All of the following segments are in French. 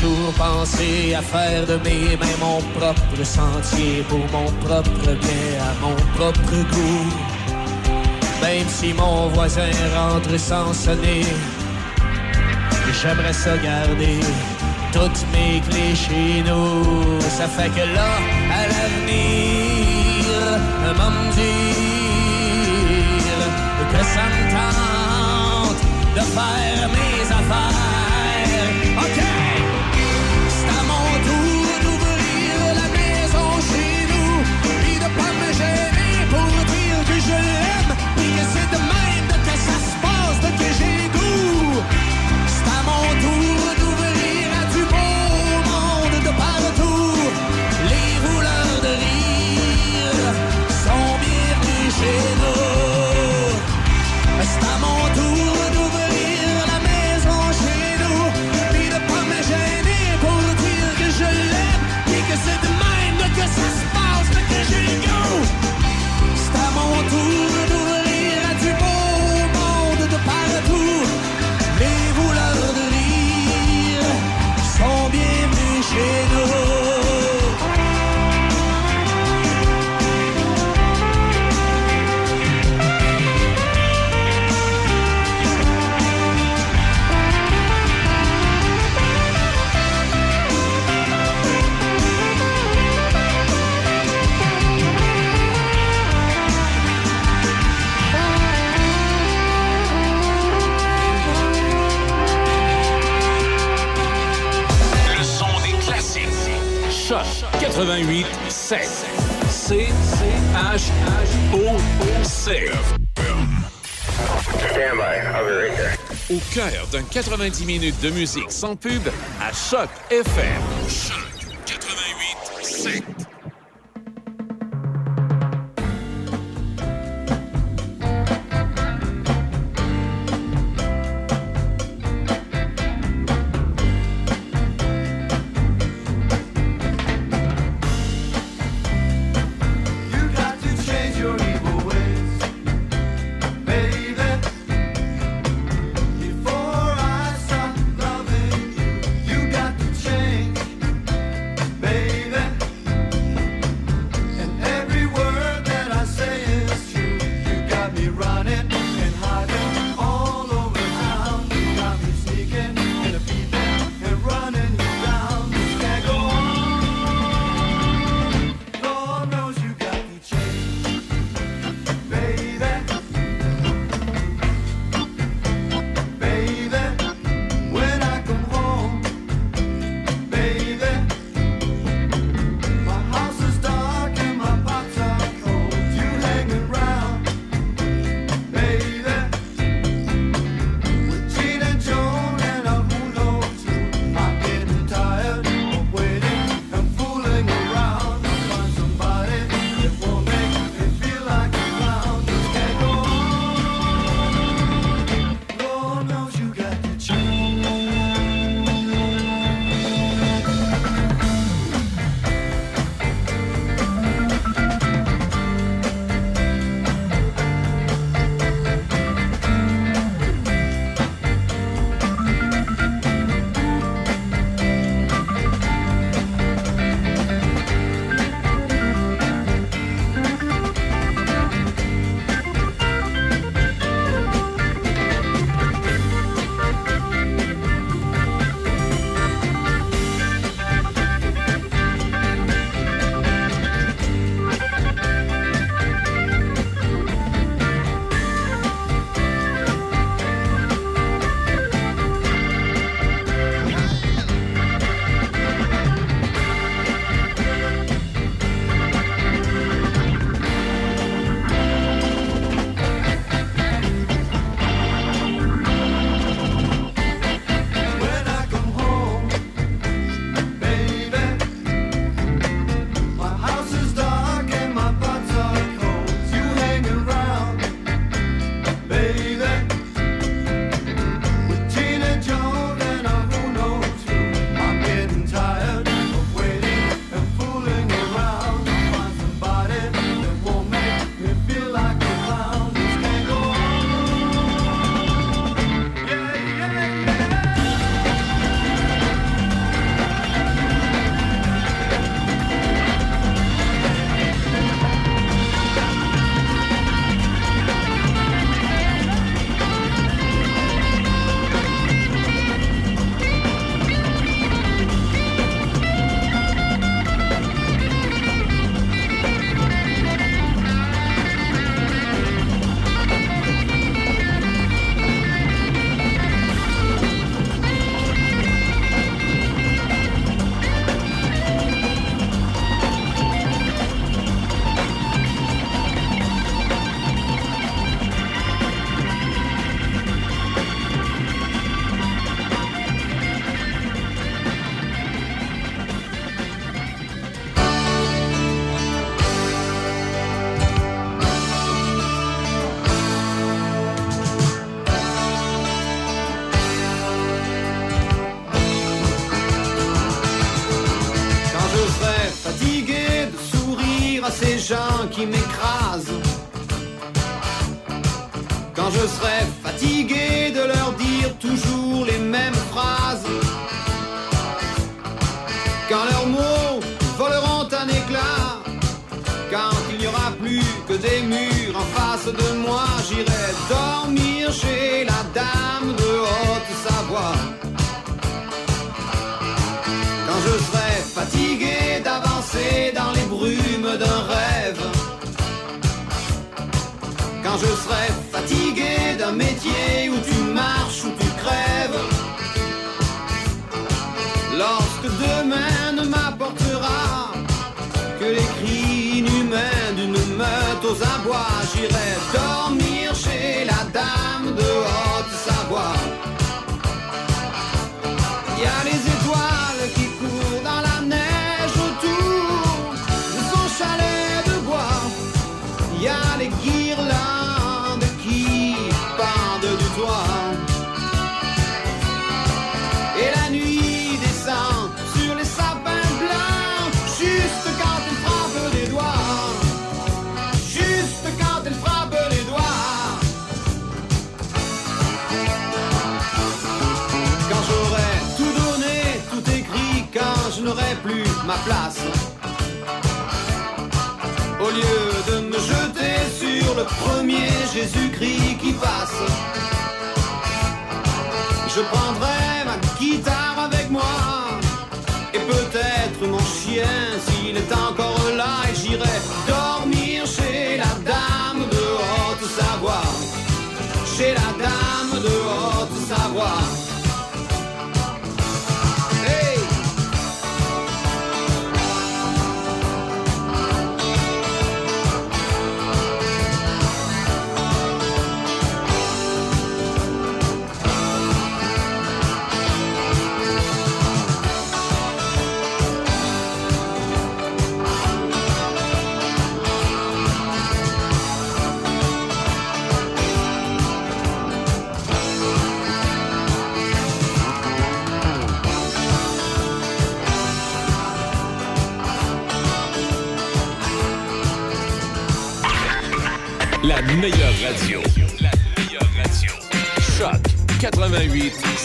toujours pensé à faire de mes mains mon propre sentier pour mon propre bien, à mon propre goût. Même si mon voisin rentre sans sonner, j'aimerais ça garder toutes mes clés chez nous. Ça fait que là, à l'avenir, va dire que ça me tente de faire mes affaires. 88 7. C C H O O C. Au cœur d'un 90 minutes de musique sans pub à Choc FM. make m'écrit j'irai dormir chez la dame de Haute-Savoie. place. Au lieu de me jeter sur le premier Jésus-Christ qui passe, je prendrai ma guitare avec moi. I read.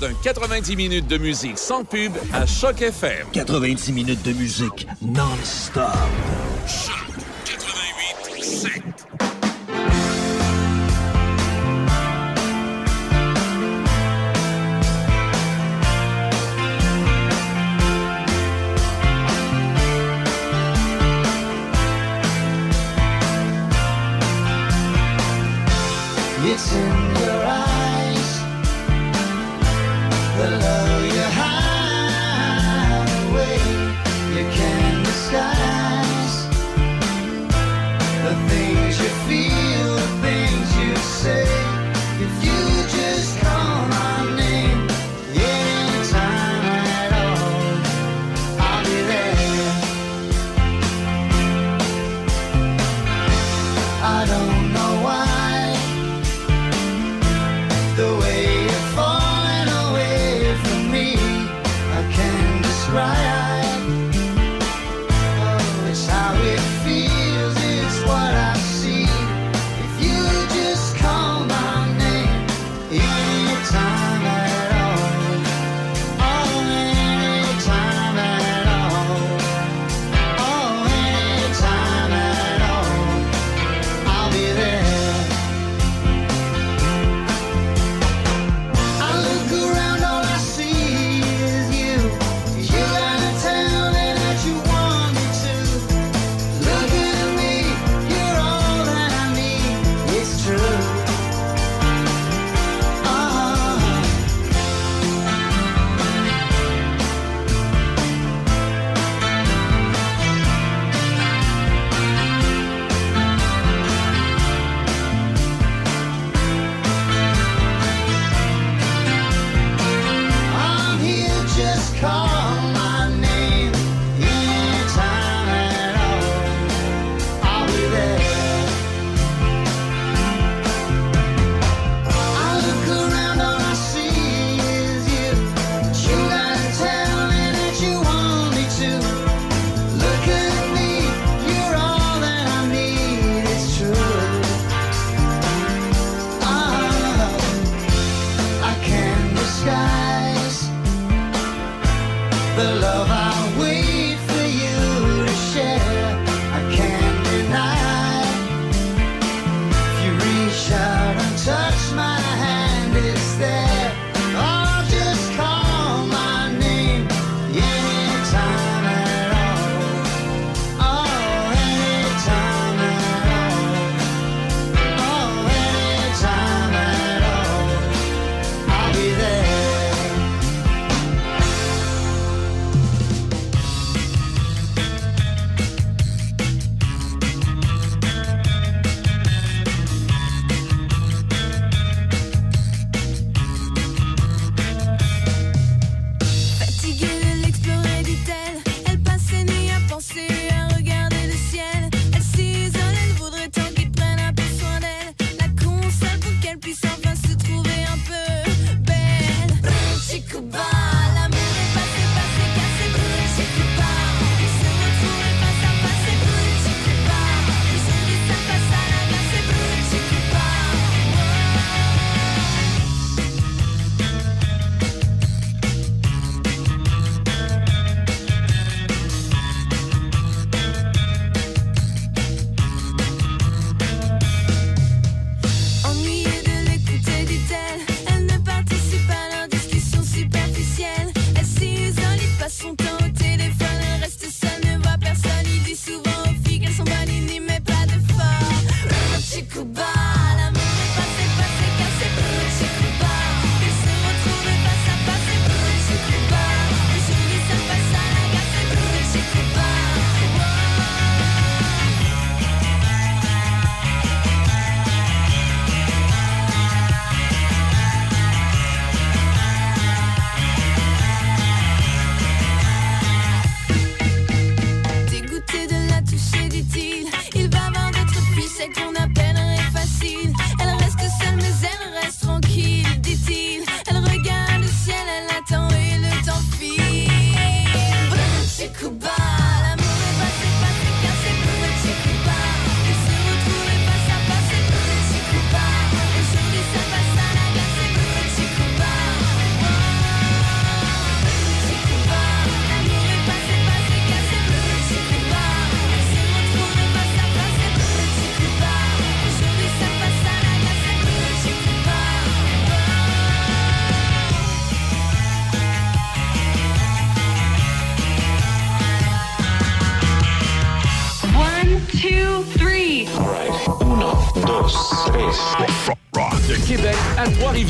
d'un 90 minutes de musique sans pub à Choc FM. 90 minutes de musique non-stop.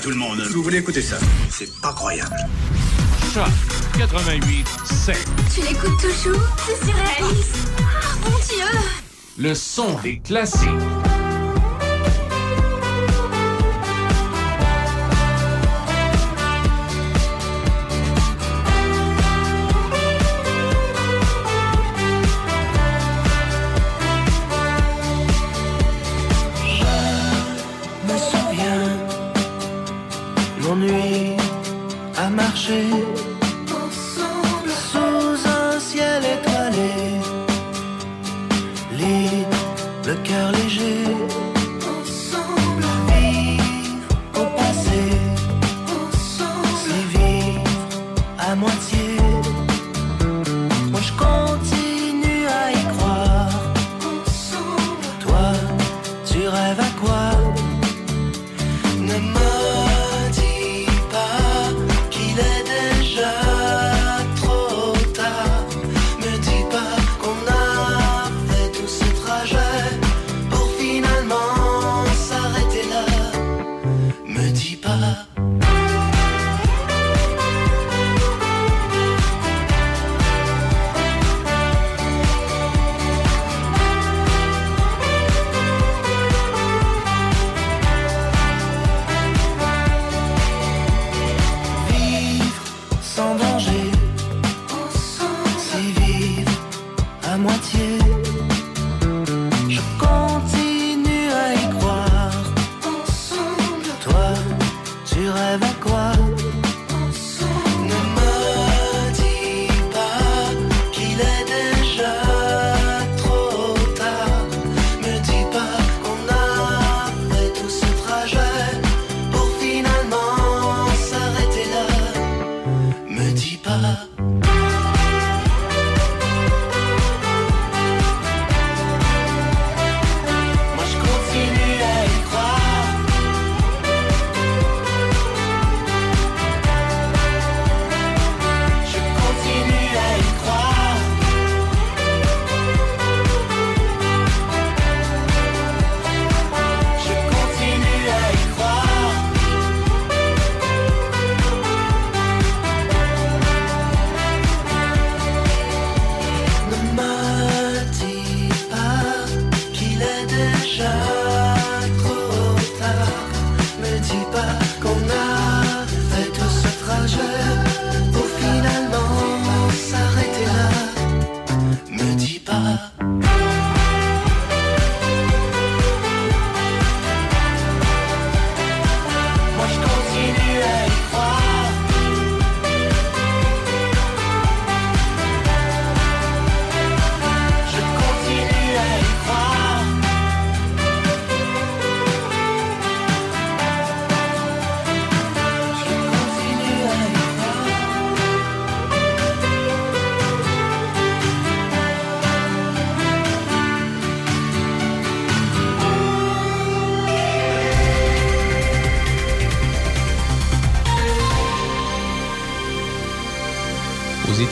tout le monde. Vous voulez écouter ça C'est pas croyable. Choc 88 7. Tu l'écoutes toujours C'est surréaliste. Oh ah, mon dieu Le son des classiques.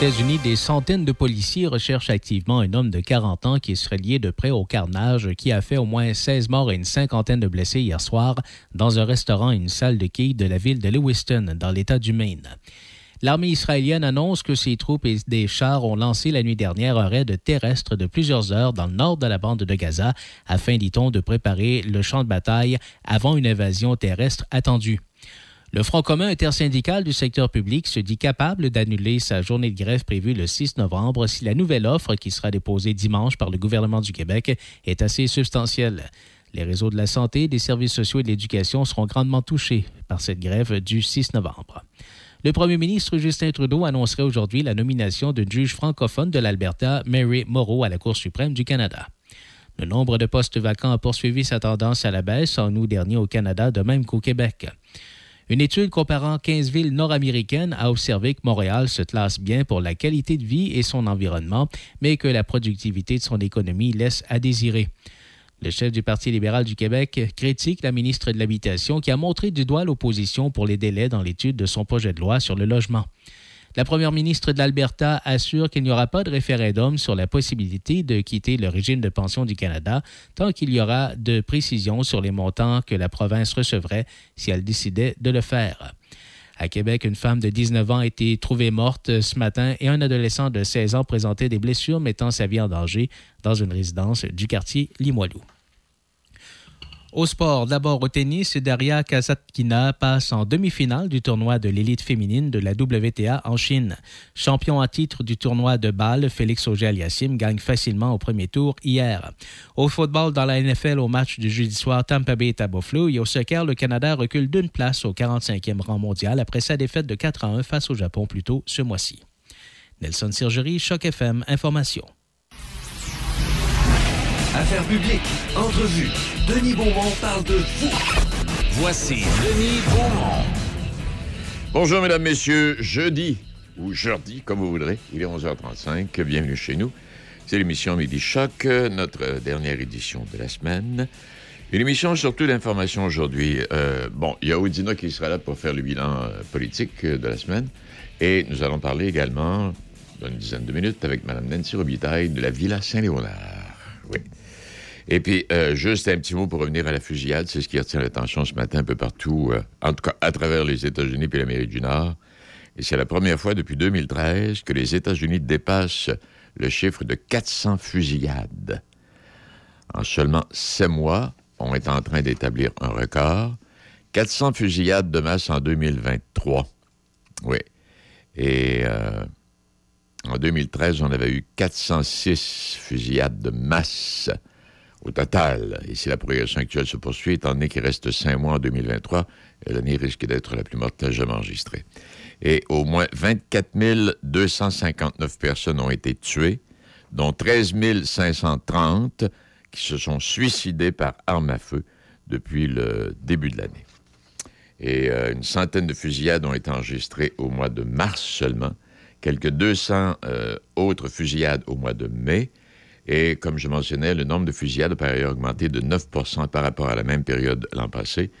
États-Unis, des centaines de policiers recherchent activement un homme de 40 ans qui serait lié de près au carnage qui a fait au moins 16 morts et une cinquantaine de blessés hier soir dans un restaurant et une salle de quilles de la ville de Lewiston, dans l'État du Maine. L'armée israélienne annonce que ses troupes et des chars ont lancé la nuit dernière un raid terrestre de plusieurs heures dans le nord de la bande de Gaza afin, dit-on, de préparer le champ de bataille avant une invasion terrestre attendue. Le Front commun intersyndical du secteur public se dit capable d'annuler sa journée de grève prévue le 6 novembre si la nouvelle offre qui sera déposée dimanche par le gouvernement du Québec est assez substantielle. Les réseaux de la santé, des services sociaux et de l'éducation seront grandement touchés par cette grève du 6 novembre. Le premier ministre Justin Trudeau annoncerait aujourd'hui la nomination d'une juge francophone de l'Alberta, Mary Moreau, à la Cour suprême du Canada. Le nombre de postes vacants a poursuivi sa tendance à la baisse en août dernier au Canada, de même qu'au Québec. Une étude comparant 15 villes nord-américaines a observé que Montréal se classe bien pour la qualité de vie et son environnement, mais que la productivité de son économie laisse à désirer. Le chef du Parti libéral du Québec critique la ministre de l'Habitation qui a montré du doigt l'opposition pour les délais dans l'étude de son projet de loi sur le logement. La première ministre de l'Alberta assure qu'il n'y aura pas de référendum sur la possibilité de quitter le régime de pension du Canada tant qu'il y aura de précisions sur les montants que la province recevrait si elle décidait de le faire. À Québec, une femme de 19 ans a été trouvée morte ce matin et un adolescent de 16 ans présentait des blessures mettant sa vie en danger dans une résidence du quartier Limoilou. Au sport, d'abord au tennis, Daria Kasatkina passe en demi-finale du tournoi de l'élite féminine de la WTA en Chine. Champion à titre du tournoi de Bâle, Félix Auger-Aliassime gagne facilement au premier tour hier. Au football, dans la NFL, au match du jeudi soir, Tampa Bay est à Buffalo et au soccer, le Canada recule d'une place au 45e rang mondial après sa défaite de 4 à 1 face au Japon plus tôt ce mois-ci. Nelson Sirgerie, Choc FM, Information. Affaires publiques, entrevue. Denis Beaumont parle de vous. Voici Denis Beaumont. Bonjour, mesdames, messieurs. Jeudi, ou jeudi, comme vous voudrez, il est 11h35. Bienvenue chez nous. C'est l'émission Midi Choc, notre dernière édition de la semaine. Une émission surtout d'information aujourd'hui. Euh, bon, il y a Oudina qui sera là pour faire le bilan euh, politique euh, de la semaine. Et nous allons parler également, dans une dizaine de minutes, avec Mme Nancy Robitaille de la Villa Saint-Léonard. Oui. Et puis, euh, juste un petit mot pour revenir à la fusillade. C'est ce qui retient l'attention ce matin un peu partout, euh, en tout cas à travers les États-Unis et l'Amérique du Nord. Et c'est la première fois depuis 2013 que les États-Unis dépassent le chiffre de 400 fusillades. En seulement sept mois, on est en train d'établir un record. 400 fusillades de masse en 2023. Oui. Et euh, en 2013, on avait eu 406 fusillades de masse total. Et si la progression actuelle se poursuit, étant donné qu'il reste cinq mois en 2023, l'année risque d'être la plus mortelle jamais enregistrée. Et au moins 24 259 personnes ont été tuées, dont 13 530 qui se sont suicidées par arme à feu depuis le début de l'année. Et euh, une centaine de fusillades ont été enregistrées au mois de mars seulement, quelques 200 euh, autres fusillades au mois de mai, et comme je mentionnais, le nombre de fusillades a par ailleurs augmenté de 9% par rapport à la même période l'an passé.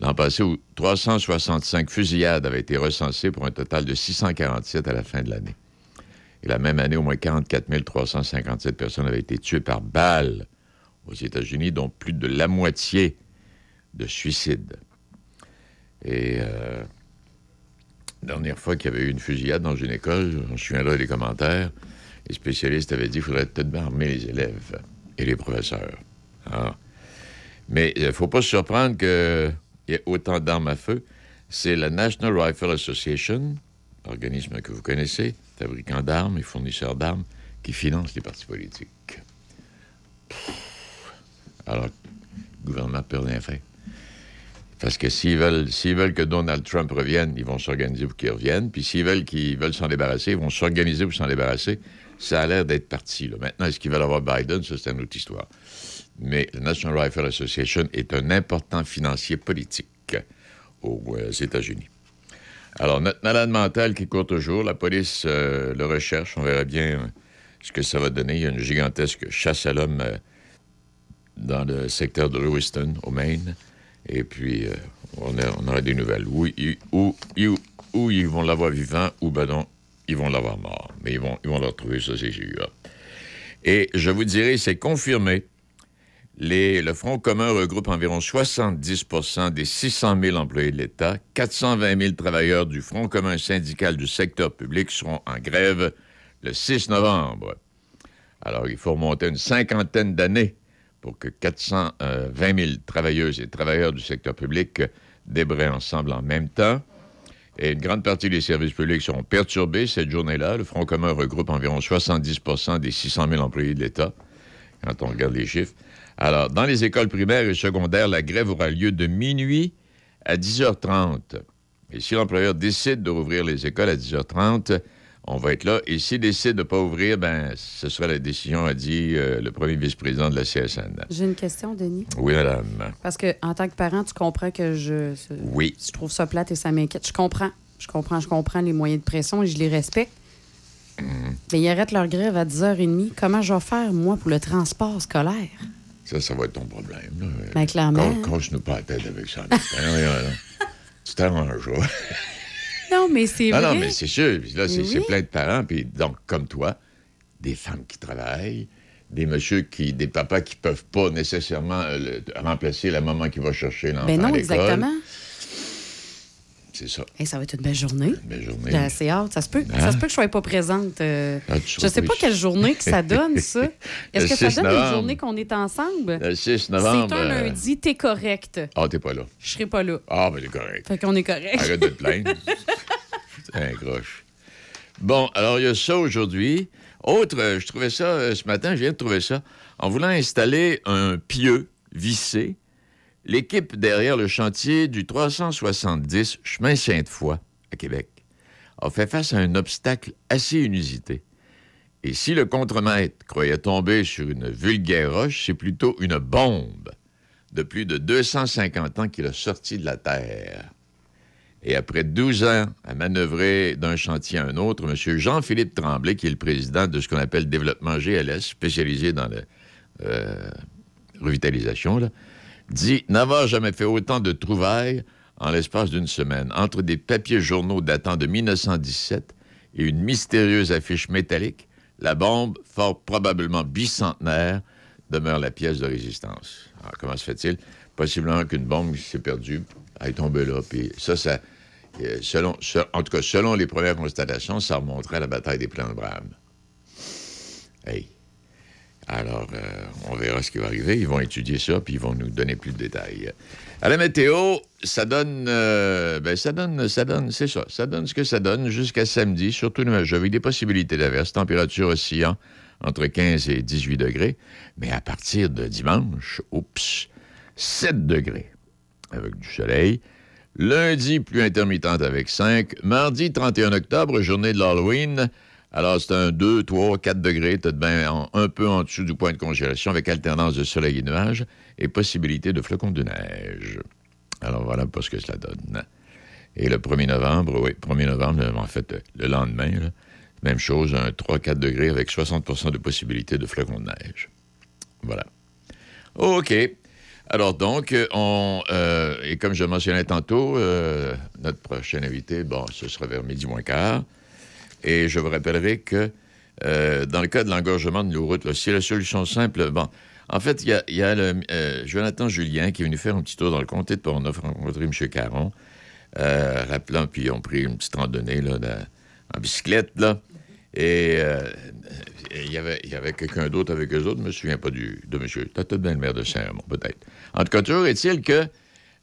L'an passé, où 365 fusillades avaient été recensées pour un total de 647 à la fin de l'année. Et la même année, au moins 44 357 personnes avaient été tuées par balle aux États-Unis, dont plus de la moitié de suicides. Et euh, dernière fois qu'il y avait eu une fusillade dans une école, je me souviendrai des commentaires, les spécialistes avaient dit qu'il faudrait peut-être armer les élèves et les professeurs. Ah. Mais il ne faut pas se surprendre qu'il y ait autant d'armes à feu. C'est la National Rifle Association, organisme que vous connaissez, fabricant d'armes et fournisseur d'armes, qui finance les partis politiques. Alors, le gouvernement ne peut rien faire. Parce que s'ils veulent, s'ils veulent que Donald Trump revienne, ils vont s'organiser pour qu'il revienne. Puis s'ils veulent qu'ils veulent s'en débarrasser, ils vont s'organiser pour s'en débarrasser. Ça a l'air d'être parti. Maintenant, est-ce qu'ils veulent avoir Biden? Ça, c'est une autre histoire. Mais la National Rifle Association est un important financier politique aux euh, États-Unis. Alors, notre malade mental qui court toujours, la police euh, le recherche. On verra bien euh, ce que ça va donner. Il y a une gigantesque chasse à l'homme dans le secteur de Lewiston, au Maine. Et puis, on, a- aura des nouvelles. Où ils vont l'avoir vivant, ou ben non, ils vont l'avoir mort. Mais ils vont, ils vont le retrouver, ça, c'est sûr. Et je vous dirais, c'est confirmé. Les- le Front commun regroupe environ 70% des 600 000 employés de l'État. 420 000 travailleurs du Front commun syndical du secteur public seront en grève le 6 novembre. Alors, il faut remonter une cinquantaine d'années pour que 420 000 travailleuses et travailleurs du secteur public euh, débraient ensemble en même temps. Et une grande partie des services publics seront perturbés cette journée-là. Le Front commun regroupe environ 70% des 600 000 employés de l'État, quand on regarde les chiffres. Alors, dans les écoles primaires et secondaires, la grève aura lieu de minuit à 10h30. Et si l'employeur décide de rouvrir les écoles à 10h30, on va être là. Et s'il décide de ne pas ouvrir, ben, ce sera la décision, a dit euh, le premier vice-président de la CSN. J'ai une question, Denis. Oui, madame. Parce que en tant que parent, tu comprends que je, Oui. je trouve ça plate et ça m'inquiète. Je comprends. Je comprends, je comprends les moyens de pression et je les respecte. Mm. Mais ils arrêtent leur grève à 10h30. Comment je vais faire, moi, pour le transport scolaire? Ça, ça va être ton problème. là. Ben, clairement. Ca- Cache-nous pas la tête avec ça. Ben, tu t'arrangeras. Non, mais c'est vrai. non, mais c'est sûr. Puis Là, c'est oui. plein de parents. Puis donc, comme toi, des femmes qui travaillent, des messieurs qui, des papas qui peuvent pas nécessairement euh, le- remplacer la maman qui va chercher l'enfant Ben non, exactement. C'est ça. Hey, ça va être une belle journée. Une belle journée. J'ai assez hâte. Ça se peut, Hein? ça se peut que je sois pas présente. euh, Ah, je seras sais pas quelle journée que ça donne, ça. Est-ce que ça 6 donne une journée qu'on est ensemble? Le 6 C'est novembre. un euh, lundi, t'es correct. Ah, t'es pas là. Je serai pas là. Ah, ben, t'es correct. Fait qu'on est correct. Arrête de te plaindre. C'est un croche. Bon, alors il y a ça aujourd'hui. Autre, euh, je trouvais ça ce matin, je viens de trouver ça. En voulant installer un pieu vissé, l'équipe derrière le chantier du 370 chemin Sainte-Foy à Québec a fait face à un obstacle assez inusité. Et si le contremaître croyait tomber sur une vulgaire roche, c'est plutôt une bombe de plus de 250 ans qu'il a sorti de la terre. Et après 12 ans à manœuvrer d'un chantier à un autre, M. Jean-Philippe Tremblay, qui est le président de ce qu'on appelle Développement GLS, spécialisé dans la euh, revitalisation, dit n'avoir jamais fait autant de trouvailles en l'espace d'une semaine. Entre des papiers journaux datant de 1917 et une mystérieuse affiche métallique, la bombe, fort probablement bicentenaire, demeure la pièce de résistance. Alors, comment se fait-il? Possiblement qu'une bombe s'est perdue, elle est tombée là, puis ça, ça... euh, Selon, se- en tout cas, selon les premières constatations, ça remonterait à la bataille des Plans de Brame. Hey. Alors, euh, on verra ce qui va arriver. Ils vont étudier ça, puis ils vont nous donner plus de détails. À la météo, ça donne, euh, ben, ça donne, c'est ça, ça donne ce que ça donne jusqu'à samedi, surtout nuageux, avec des possibilités d'averse, température oscillant entre 15 et 18 degrés. Mais à partir de dimanche, oups, 7 degrés avec du soleil. Lundi, plus intermittente avec 5. Mardi, 31 octobre, journée de l'Halloween. Alors, c'est un 2, 3, 4 degrés, de bien en- un peu en dessous du point de congélation, avec alternance de soleil et nuages et possibilité de flocons de neige. Alors, voilà pas ce que cela donne. Et le 1er novembre, oui, 1er novembre, en fait, le lendemain, même chose, un 3-4 degrés avec 60% de possibilité de flocons de neige. Voilà. OK. Alors donc, on, euh, et comme je mentionnais tantôt, euh, notre prochain invité, bon, ce sera vers midi moins quart. Et je vous rappellerai que euh, dans le cas de l'engorgement de nos routes, là, c'est la solution simple. Bon, en fait, il y a, le, euh, Jonathan Julien qui est venu faire un petit tour dans le comté de Portneuf, rencontrer M. Caron, euh, rappelant, puis ils ont pris une petite randonnée là, en bicyclette, là. Et euh, il y avait, y avait quelqu'un d'autre avec eux autres, je ne me souviens pas du, de monsieur. Peut-être bien le maire de Saint-Raymond, peut-être. En tout cas, toujours est-il que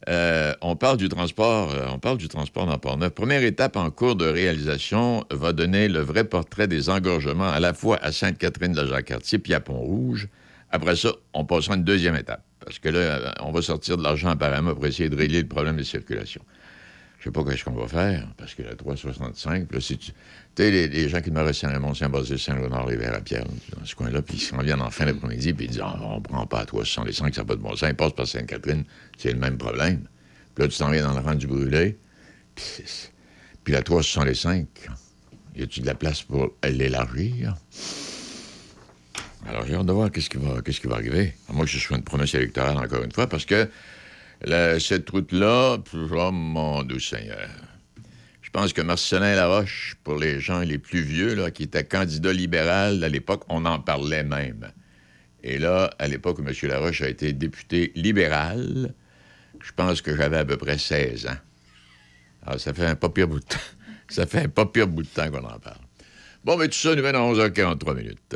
euh, on parle du transport, euh, on parle du transport dans Port-Neuf. Première étape en cours de réalisation va donner le vrai portrait des engorgements à la fois à Sainte-Catherine de la Jacques-Cartier puis à Pont-Rouge. Après ça, on passera à une deuxième étape. Parce que là, euh, on va sortir de l'argent apparemment pour essayer de régler le problème de circulation. Je sais pas qu'est-ce qu'on va faire, parce que la 365, puis là, si. Tu sais, les, les gens qui demeurent à Saint-Raymond, Saint-Basile, Saint-Léonard, les Verts à Pierre, dans ce coin-là, puis ils s'en viennent en fin d'après-midi, puis ils disent, Ah, on prend pas à 365, ça n'a pas de bon sens. Ils passent par Sainte-Catherine, c'est le même problème. Puis là, tu t'en viens dans le rang du brûlé, puis, puis la 365, y a-tu de la place pour l'élargir? Alors, j'ai hâte de voir qu'est-ce qui va, qui va arriver. À moins que ce soit une promesse électorale, encore une fois, parce que cette route-là, oh mon doux Seigneur, Je pense que Marcelin Laroche, pour les gens les plus vieux, là, qui était candidat libéral à l'époque, on en parlait même. Et là, à l'époque où M. Laroche a été député libéral, je pense que j'avais à peu près 16 ans. Alors, ça fait un pas pire bout de temps. Ça fait un pas pire bout de temps qu'on en parle. Bon, mais tout ça nous mène à 11h43 minutes.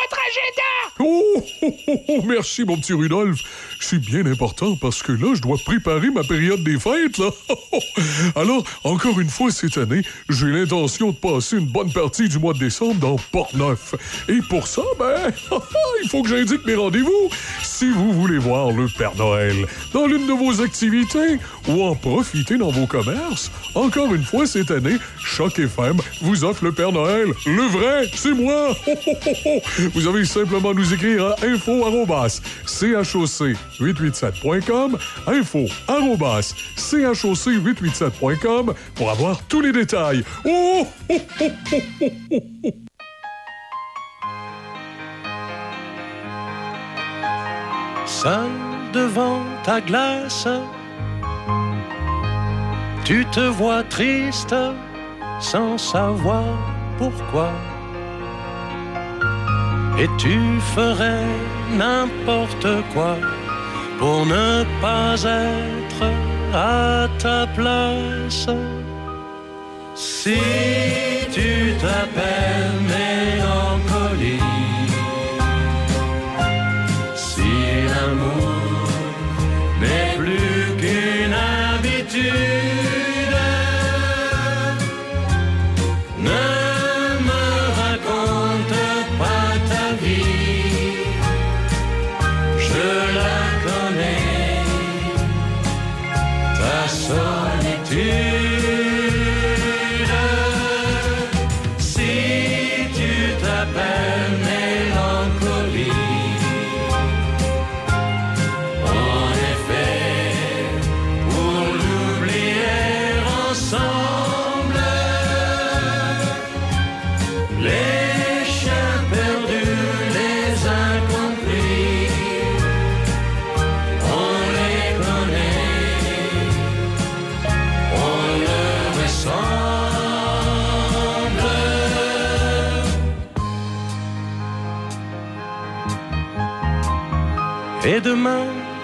agenda! Oh, oh, oh, oh, merci, mon petit Rudolph. C'est bien important parce que là, je dois préparer ma période des fêtes, là. Alors, encore une fois, cette année, j'ai l'intention de passer une bonne partie du mois de décembre dans Port-Neuf. Et pour ça, ben, il faut que j'indique mes rendez-vous. Si vous voulez voir le Père Noël dans l'une de vos activités ou en profiter dans vos commerces, encore une fois, cette année, Choc FM vous offre le Père Noël. Le vrai, c'est moi. Vous avez simplement nous écrire à info choc 887.com, info choc 887.com pour avoir tous les détails. Oh, oh, oh, oh, devant ta glace, tu te vois triste sans savoir pourquoi. Et tu ferais n'importe quoi pour ne pas être à ta place. Si tu t'appelles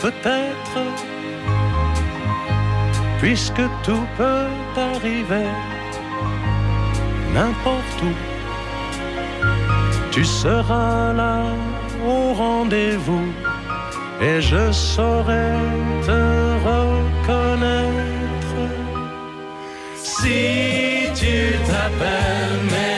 peut-être, puisque tout peut arriver, n'importe où, tu seras là au rendez-vous et je saurai te reconnaître. Si tu t'appelles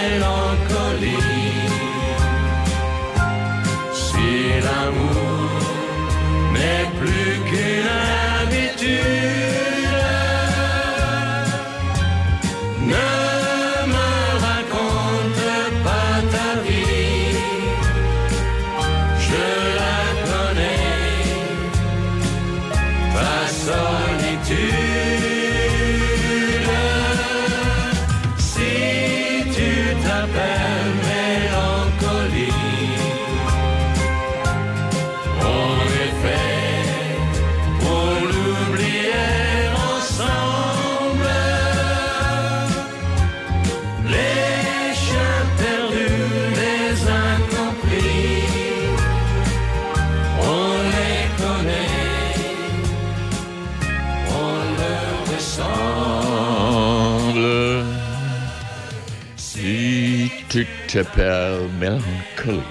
Chapelle Melancholy.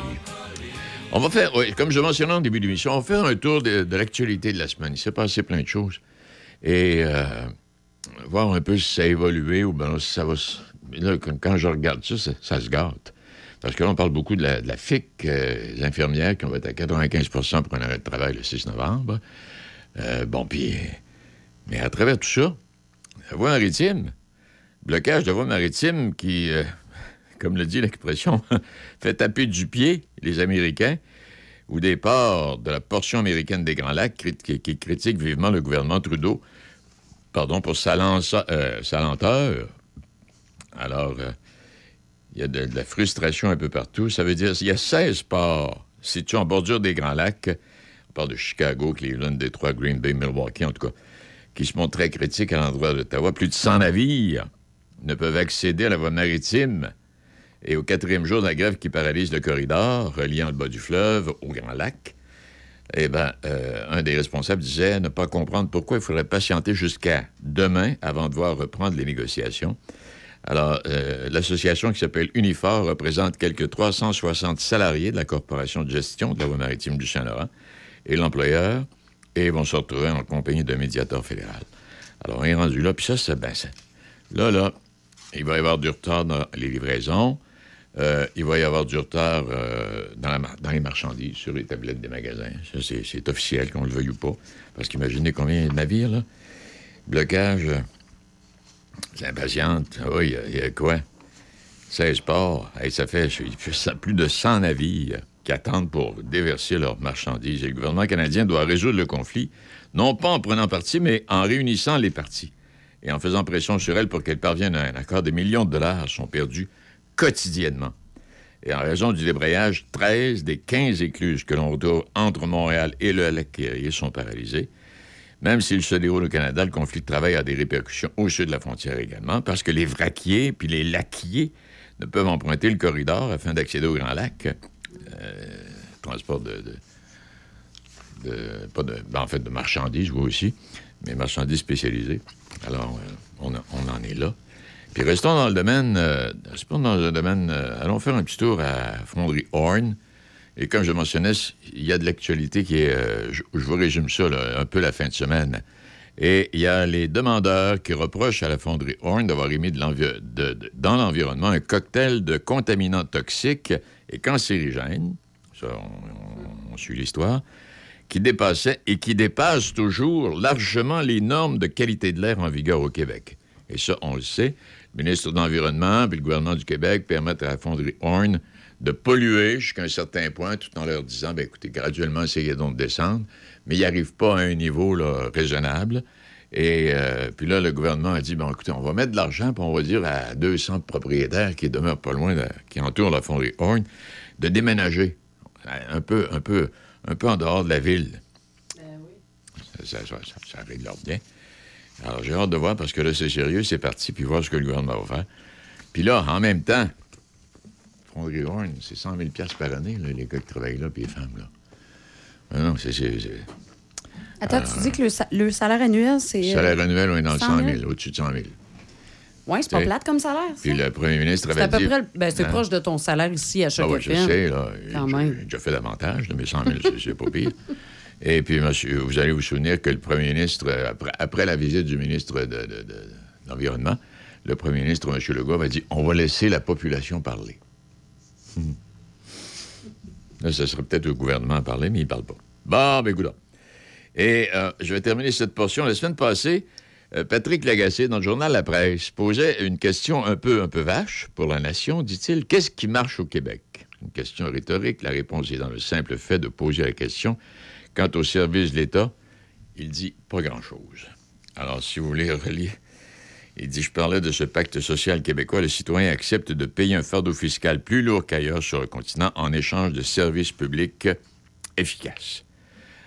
On va faire, comme je mentionnais en début d'émission, on va faire un tour de, l'actualité de la semaine. Il s'est passé plein de choses. Et euh, voir un peu si ça a évolué ou bien si ça va. Là, quand je regarde ça, ça, se gâte. Parce que là, on parle beaucoup de la, FIC, euh, les infirmières qui vont être à 95% pour un arrêt de travail le 6 novembre. Euh, bon, puis. Mais à travers tout ça, la voie maritime, blocage de voie maritime qui, comme le dit l'expression, fait taper du pied les Américains ou des ports de la portion américaine des Grands Lacs qui, qui critiquent vivement le gouvernement Trudeau pardon, pour sa, euh, lenteur. Alors, euh, il y a de, de la frustration un peu partout. Ça veut dire qu'il y a 16 ports situés en bordure des Grands Lacs. On parle de Chicago, Cleveland, Détroit, Green Bay, Milwaukee, en tout cas, qui se montrent très critiques à l'endroit d'Ottawa. Plus de 100 navires ne peuvent accéder à la voie maritime. Et au quatrième jour de la grève qui paralyse le corridor reliant le bas du fleuve au Grand Lac, eh bien, un des responsables disait ne pas comprendre pourquoi il faudrait patienter jusqu'à demain avant de voir reprendre les négociations. Alors, euh, l'association qui s'appelle Unifor représente quelques 360 salariés de la Corporation de gestion de la voie maritime du Saint-Laurent et l'employeur, et vont se retrouver en compagnie d'un médiateur fédéral. Alors, on est rendu là, puis ça, c'est ben, ça- Là, là, il va y avoir du retard dans les livraisons. Euh, il va y avoir du retard euh, dans, les marchandises, sur les tablettes des magasins. C'est, officiel, qu'on le veuille ou pas. Parce qu'imaginez combien de navires, là. Blocage, euh, c'est impatiente. Ah Oui, il y a- quoi? 16 ports. Ça fait plus de 100 navires qui attendent pour déverser leurs marchandises. Et le gouvernement canadien doit résoudre le conflit, non pas en prenant parti, mais en réunissant les parties et en faisant pression sur elles pour qu'elles parviennent à un accord. Des millions de dollars sont perdus quotidiennement. Et en raison du débrayage, 13 des 15 écluses que l'on retrouve entre Montréal et le lac sont paralysées. Même s'il se déroule au Canada, le conflit de travail a des répercussions au sud de la frontière également, parce que les vraquiers puis les laquiers ne peuvent emprunter le corridor afin d'accéder au Grand Lac. Euh, transport de, pas de, ben, en fait, de marchandises, oui aussi, mais marchandises spécialisées. Alors, euh, on en est là. Puis restons dans le domaine, euh, restons dans domaine, euh, allons faire un petit tour à Fonderie Horn. Et comme je mentionnais, il y a de l'actualité qui est, euh, je, vous résume ça, là, un peu la fin de semaine. Et il y a les demandeurs qui reprochent à la fonderie Horn d'avoir émis de dans l'environnement un cocktail de contaminants toxiques et cancérigènes. Ça, on, on- on suit l'histoire qui dépassait et qui dépasse toujours largement les normes de qualité de l'air en vigueur au Québec. Et ça, on le sait. Ministre de l'Environnement puis le gouvernement du Québec permettent à la fonderie Horn de polluer jusqu'à un certain point tout en leur disant, ben écoutez, graduellement, essayez donc de descendre, mais ils n'arrivent pas à un niveau là, raisonnable. Et euh, puis là, le gouvernement a dit, bon, écoutez, on va mettre de l'argent, puis on va dire à 200 propriétaires qui demeurent pas loin, de- qui entourent la fonderie Horn, de déménager un peu, un peu, un peu en dehors de la ville. Ça, ça, ça, ça règle leur bien. Alors, j'ai hâte de voir parce que là, c'est sérieux, c'est parti, puis voir ce que le gouvernement va faire. Puis là, en même temps, Fonderie Horn, c'est 100 000 par année, là, les gars qui travaillent là, puis les femmes, là. Ah non, c'est... c'est- c'est- Attends, tu dis que le, sa- le salaire annuel, c'est. Le euh, salaire annuel, on est dans le 100 100 000, 000. au-dessus de 100 000. Ouais, c'est pas plate comme salaire. ça. Puis le premier ministre C'est avait à peu dit... près. le- Ben, c'est Hein? proche de ton salaire ici à chaque Ah ouais, je sais, là. Quand J'ai- même. J'ai déjà fait davantage mes 100 000, c'est- c'est pas pire. Et puis, monsieur, vous allez vous souvenir que le premier ministre, après, la visite du ministre de, l'Environnement, le premier ministre, M. Legault, avait dit on va laisser la population parler. Hmm. Là, ce serait peut-être au gouvernement à parler, mais il ne parle pas. Bon, ben, écoute. Et euh, je vais terminer cette portion. La semaine passée, euh, Patrick Lagacé, dans le journal La Presse, posait une question un peu, un peu vache pour la nation. Dit-il, qu'est-ce qui marche au Québec? Une question rhétorique. La réponse est dans le simple fait de poser la question. Quant au service de l'État, il dit pas grand-chose. Alors, si vous voulez relier, il dit, je parlais de ce pacte social québécois. Le citoyen accepte de payer un fardeau fiscal plus lourd qu'ailleurs sur le continent en échange de services publics efficaces.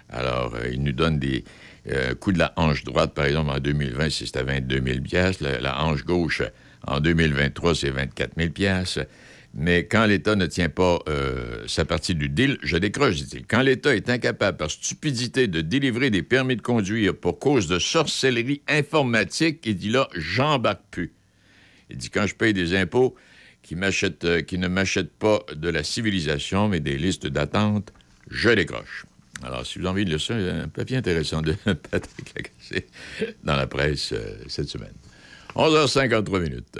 Alors, euh, il nous donne des euh, coups de la hanche droite, par exemple, en 2020, c'est- c'était 22 000 piastres. La, la hanche gauche, en 2023, c'est 24 000 piastres. Mais quand l'État ne tient pas euh, sa partie du deal, je décroche, dit-il. Quand l'État est incapable, par stupidité, de délivrer des permis de conduire pour cause de sorcellerie informatique, il dit là, j'embarque plus. Il dit quand je paye des impôts qui, euh, qui ne m'achètent pas de la civilisation, mais des listes d'attente, je décroche. Alors, si vous avez envie de lire ça, un papier intéressant de Patrick Lagacé dans la presse euh, cette semaine. 11h53 minutes.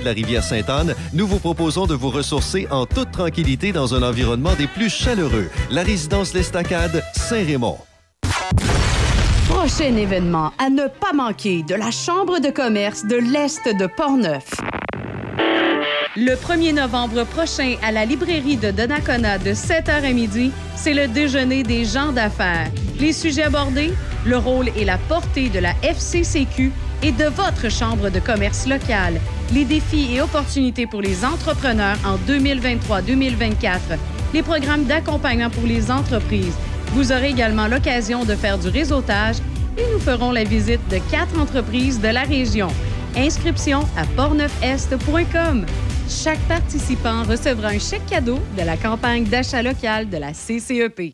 De la rivière Sainte-Anne, nous vous proposons de vous ressourcer en toute tranquillité dans un environnement des plus chaleureux. La résidence L'Estacade, Saint-Raymond. Prochain événement à ne pas manquer de la Chambre de commerce de l'Est de Portneuf. Le 1er novembre prochain, à la librairie de Donnacona de 7h à midi, c'est le déjeuner des gens d'affaires. Les sujets abordés, le rôle et la portée de la FCCQ et de votre chambre de commerce locale, les défis et opportunités pour les entrepreneurs en 2023-2024, les programmes d'accompagnement pour les entreprises. Vous aurez également l'occasion de faire du réseautage et nous ferons la visite de quatre entreprises de la région. Inscription à portneufest.com. Chaque participant recevra un chèque cadeau de la campagne d'achat local de la CCEP.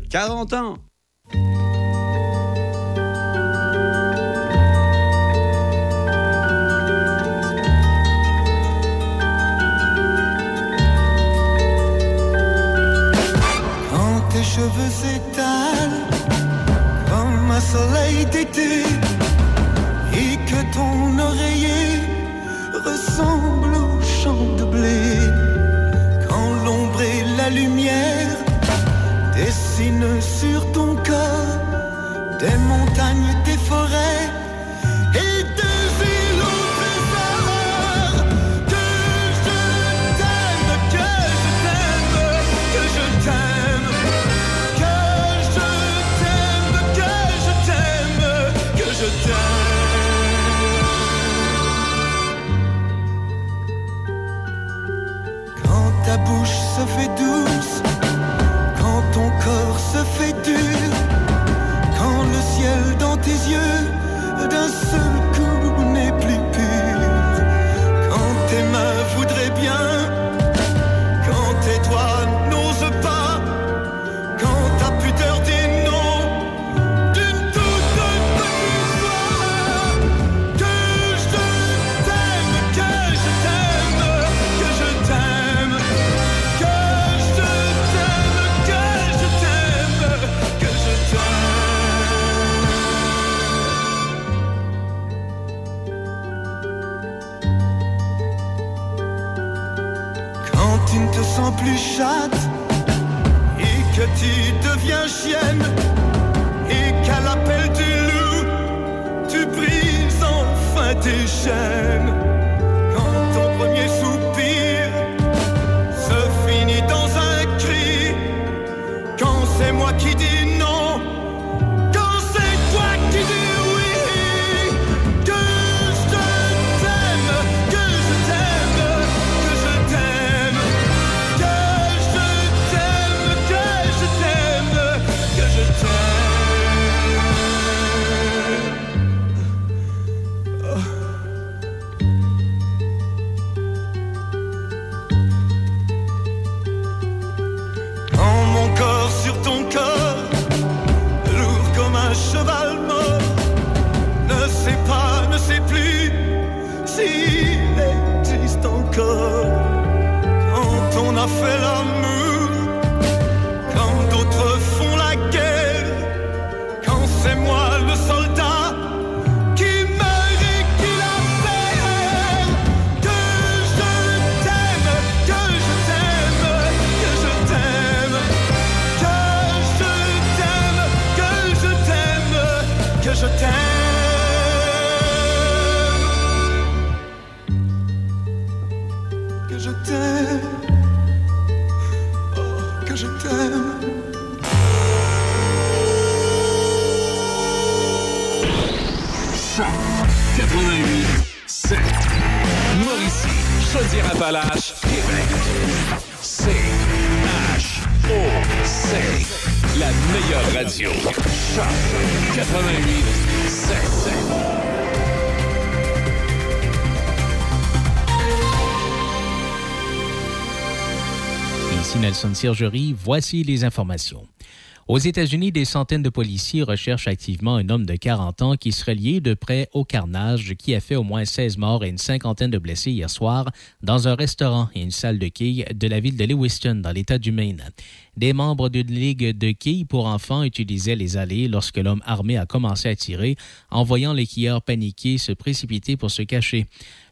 40 ans. Quand tes cheveux s'étalent comme un soleil d'été et que ton oreiller ressemble au champ de blé. Quand l'ombre et la lumière dessinent sur ton corps Voici les informations. Aux États-Unis, des centaines de policiers recherchent activement un homme de 40 ans qui serait lié de près au carnage qui a fait au moins 16 morts et une cinquantaine de blessés hier soir dans un restaurant et une salle de quilles de la ville de Lewiston, dans l'État du Maine. Des membres d'une ligue de quilles pour enfants utilisaient les allées lorsque l'homme armé a commencé à tirer, en voyant les quilleurs paniqués se précipiter pour se cacher.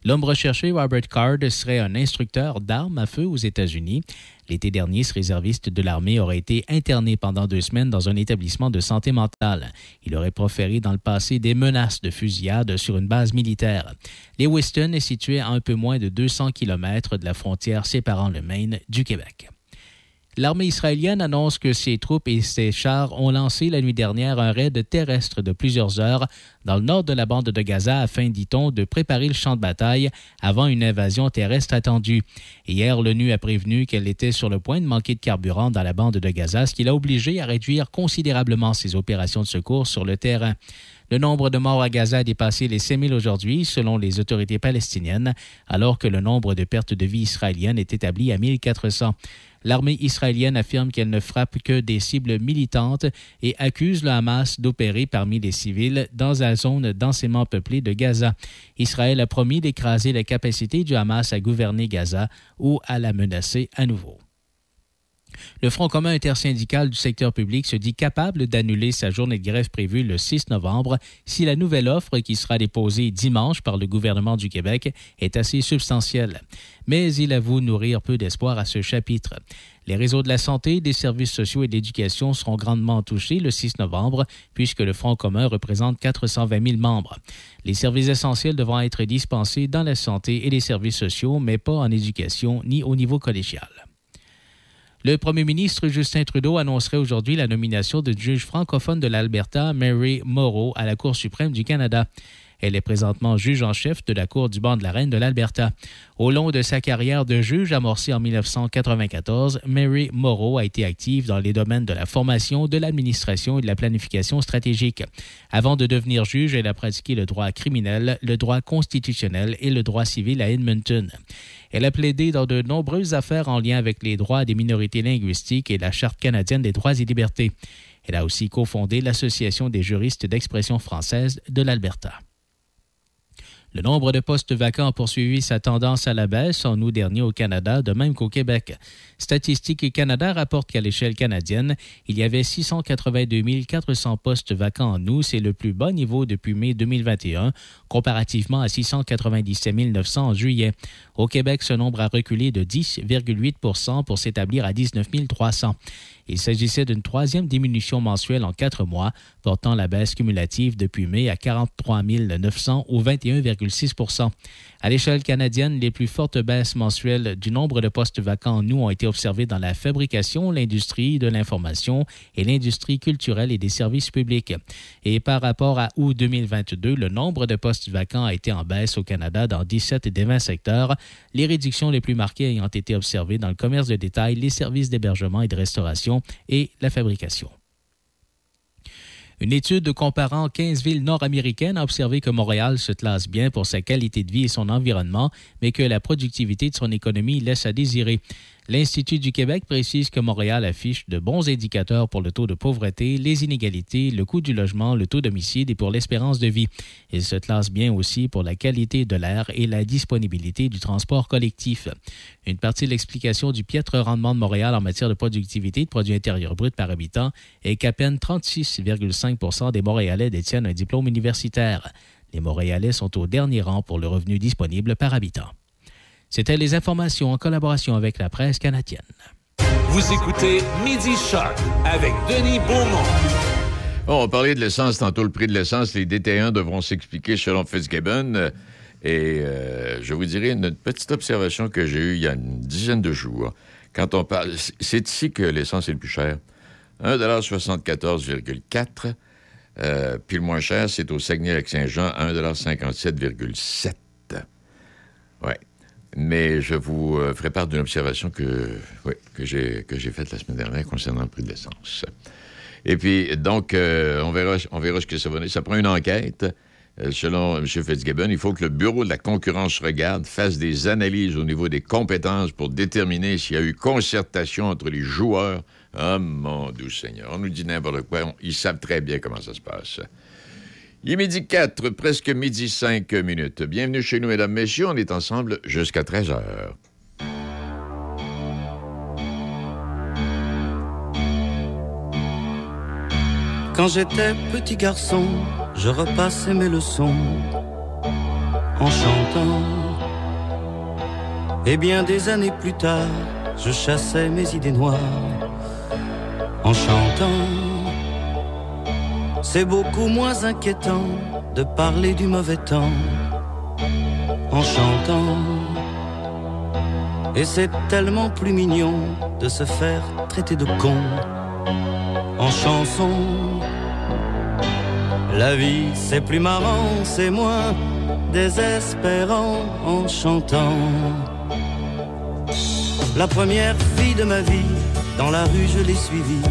L'homme recherché, Robert Card, serait un instructeur d'armes à feu aux États-Unis. L'été dernier, ce réserviste de l'armée aurait été interné pendant deux semaines dans un établissement de santé mentale. Il aurait proféré dans le passé des menaces de fusillade sur une base militaire. Lewiston est situé à un peu moins de 200 km de la frontière séparant le Maine du Québec. L'armée israélienne annonce que ses troupes et ses chars ont lancé la nuit dernière un raid terrestre de plusieurs heures dans le nord de la bande de Gaza afin, dit-on, de préparer le champ de bataille avant une invasion terrestre attendue. Hier, l'ONU a prévenu qu'elle était sur le point de manquer de carburant dans la bande de Gaza, ce qui l'a obligé à réduire considérablement ses opérations de secours sur le terrain. Le nombre de morts à Gaza a dépassé les 5 000 aujourd'hui, selon les autorités palestiniennes, alors que le nombre de pertes de vie israéliennes est établi à 1400. L'armée israélienne affirme qu'elle ne frappe que des cibles militantes et accuse le Hamas d'opérer parmi les civils dans la zone densément peuplée de Gaza. Israël a promis d'écraser la capacité du Hamas à gouverner Gaza ou à la menacer à nouveau. Le Front commun intersyndical du secteur public se dit capable d'annuler sa journée de grève prévue le 6 novembre si la nouvelle offre qui sera déposée dimanche par le gouvernement du Québec est assez substantielle. Mais il avoue nourrir peu d'espoir à ce chapitre. Les réseaux de la santé, des services sociaux et de l'éducation seront grandement touchés le 6 novembre, puisque le Front commun représente 420 000 membres. Les services essentiels devront être dispensés dans la santé et les services sociaux, mais pas en éducation ni au niveau collégial. Le premier ministre Justin Trudeau annoncerait aujourd'hui la nomination de juge francophone de l'Alberta, Mary Morrow, à la Cour suprême du Canada. Elle est présentement juge en chef de la Cour du banc de la Reine de l'Alberta. Au long de sa carrière de juge amorcée en 1994, Mary Morrow a été active dans les domaines de la formation, de l'administration et de la planification stratégique. Avant de devenir juge, elle a pratiqué le droit criminel, le droit constitutionnel et le droit civil à Edmonton. Elle a plaidé dans de nombreuses affaires en lien avec les droits des minorités linguistiques et la Charte canadienne des droits et libertés. Elle a aussi cofondé l'Association des juristes d'expression française de l'Alberta. Le nombre de postes vacants a poursuivi sa tendance à la baisse en août dernier au Canada, de même qu'au Québec. Statistique Canada rapporte qu'à l'échelle canadienne, il y avait 682 400 postes vacants en août. C'est le plus bas niveau depuis mai 2021, comparativement à 697 900 en juillet. Au Québec, ce nombre a reculé de 10,8% pour s'établir à 19 300. Il s'agissait d'une troisième diminution mensuelle en quatre mois, portant la baisse cumulative depuis mai à 43 900 ou 21,6 À l'échelle canadienne, les plus fortes baisses mensuelles du nombre de postes vacants en août ont été observées dans la fabrication, l'industrie de l'information et l'industrie culturelle et des services publics. Et par rapport à août 2022, le nombre de postes vacants a été en baisse au Canada dans 17 des 20 secteurs, les réductions les plus marquées ayant été observées dans le commerce de détail, les services d'hébergement et de restauration et la fabrication. Une étude comparant 15 villes nord-américaines a observé que Montréal se classe bien pour sa qualité de vie et son environnement, mais que la productivité de son économie laisse à désirer. L'Institut du Québec précise que Montréal affiche de bons indicateurs pour le taux de pauvreté, les inégalités, le coût du logement, le taux d'homicide et pour l'espérance de vie. Il se classe bien aussi pour la qualité de l'air et la disponibilité du transport collectif. Une partie de l'explication du piètre rendement de Montréal en matière de productivité de produits intérieurs bruts par habitant est qu'à peine 36,5 des Montréalais détiennent un diplôme universitaire. Les Montréalais sont au dernier rang pour le revenu disponible par habitant. C'était les informations en collaboration avec la presse canadienne. Vous écoutez Midi Shark avec Denis Beaumont. Bon, on parlait de l'essence tantôt, le prix de l'essence. Les détaillants devront s'expliquer selon Fitzgibbon. Et euh, je vous dirai une petite observation que j'ai eue il y a une dizaine de jours. Quand on parle, c'est ici que l'essence est le plus cher. 1,74,4 Euh, puis le moins cher, c'est au Saguenay-Lac-Saint-Jean, à 1,57,7 Oui. Mais je vous euh, ferai part d'une observation que, que j'ai faite la semaine dernière concernant le prix de l'essence. Et puis, donc, euh, on, verra, ce que ça va donner. Ça prend une enquête. Euh, selon M. Fitzgibbon, il faut que le Bureau de la concurrence regarde, fasse des analyses au niveau des compétences pour déterminer s'il y a eu concertation entre les joueurs. Ah, mon doux Seigneur, on nous dit n'importe quoi. Ils savent très bien comment ça se passe. Il est midi 4, presque midi 5 minutes. Bienvenue chez nous, mesdames, messieurs. On est ensemble jusqu'à 13 heures. Quand j'étais petit garçon, je repassais mes leçons en chantant. Et bien des années plus tard, je chassais mes idées noires en chantant. C'est beaucoup moins inquiétant de parler du mauvais temps en chantant. Et c'est tellement plus mignon de se faire traiter de con en chanson. La vie c'est plus marrant, c'est moins désespérant en chantant. La première fille de ma vie, dans la rue je l'ai suivie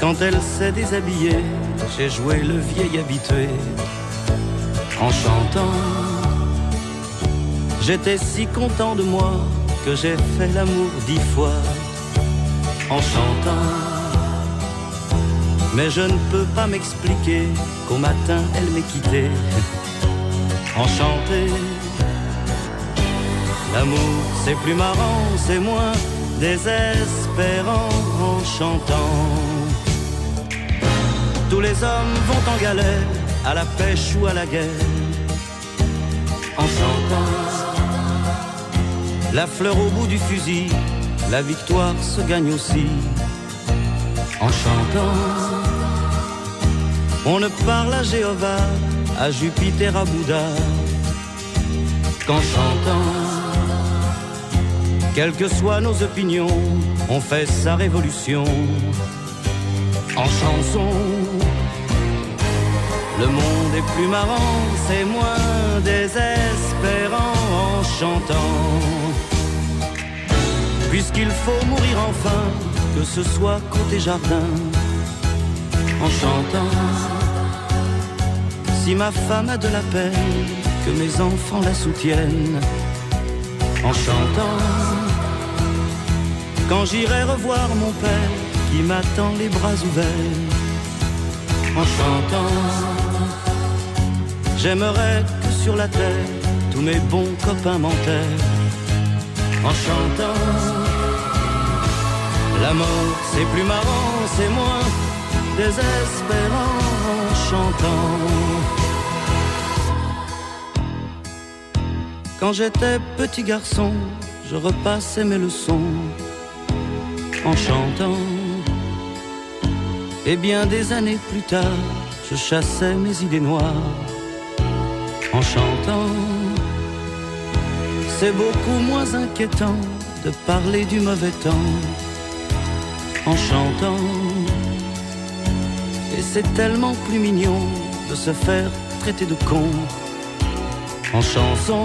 Quand elle s'est déshabillée, j'ai joué le vieil habitué en chantant. J'étais si content de moi que j'ai fait l'amour dix fois en chantant. Mais je ne peux pas m'expliquer qu'au matin elle m'ait quitté enchanté. L'amour c'est plus marrant, c'est moins désespérant en chantant. Tous les hommes vont en galère, à la pêche ou à la guerre, en chantant. La fleur au bout du fusil, la victoire se gagne aussi en chantant. On ne parle à Jéhovah, à Jupiter, à Bouddha qu'en chantant. Quelles que soient nos opinions, on fait sa révolution en chanson. Le monde est plus marrant, c'est moins désespérant en chantant. Puisqu'il faut mourir enfin, que ce soit côté jardin, en chantant. Si ma femme a de la peine, que mes enfants la soutiennent, en chantant. Quand j'irai revoir mon père, qui m'attend les bras ouverts, en chantant. J'aimerais que sur la terre, tous mes bons copains m'enterrent, en chantant. La mort, c'est plus marrant, c'est moins désespérant en chantant. Quand j'étais petit garçon, je repassais mes leçons en chantant. Et bien des années plus tard, je chassais mes idées noires en chantant. C'est beaucoup moins inquiétant de parler du mauvais temps en chantant. Et c'est tellement plus mignon de se faire traiter de con en chanson.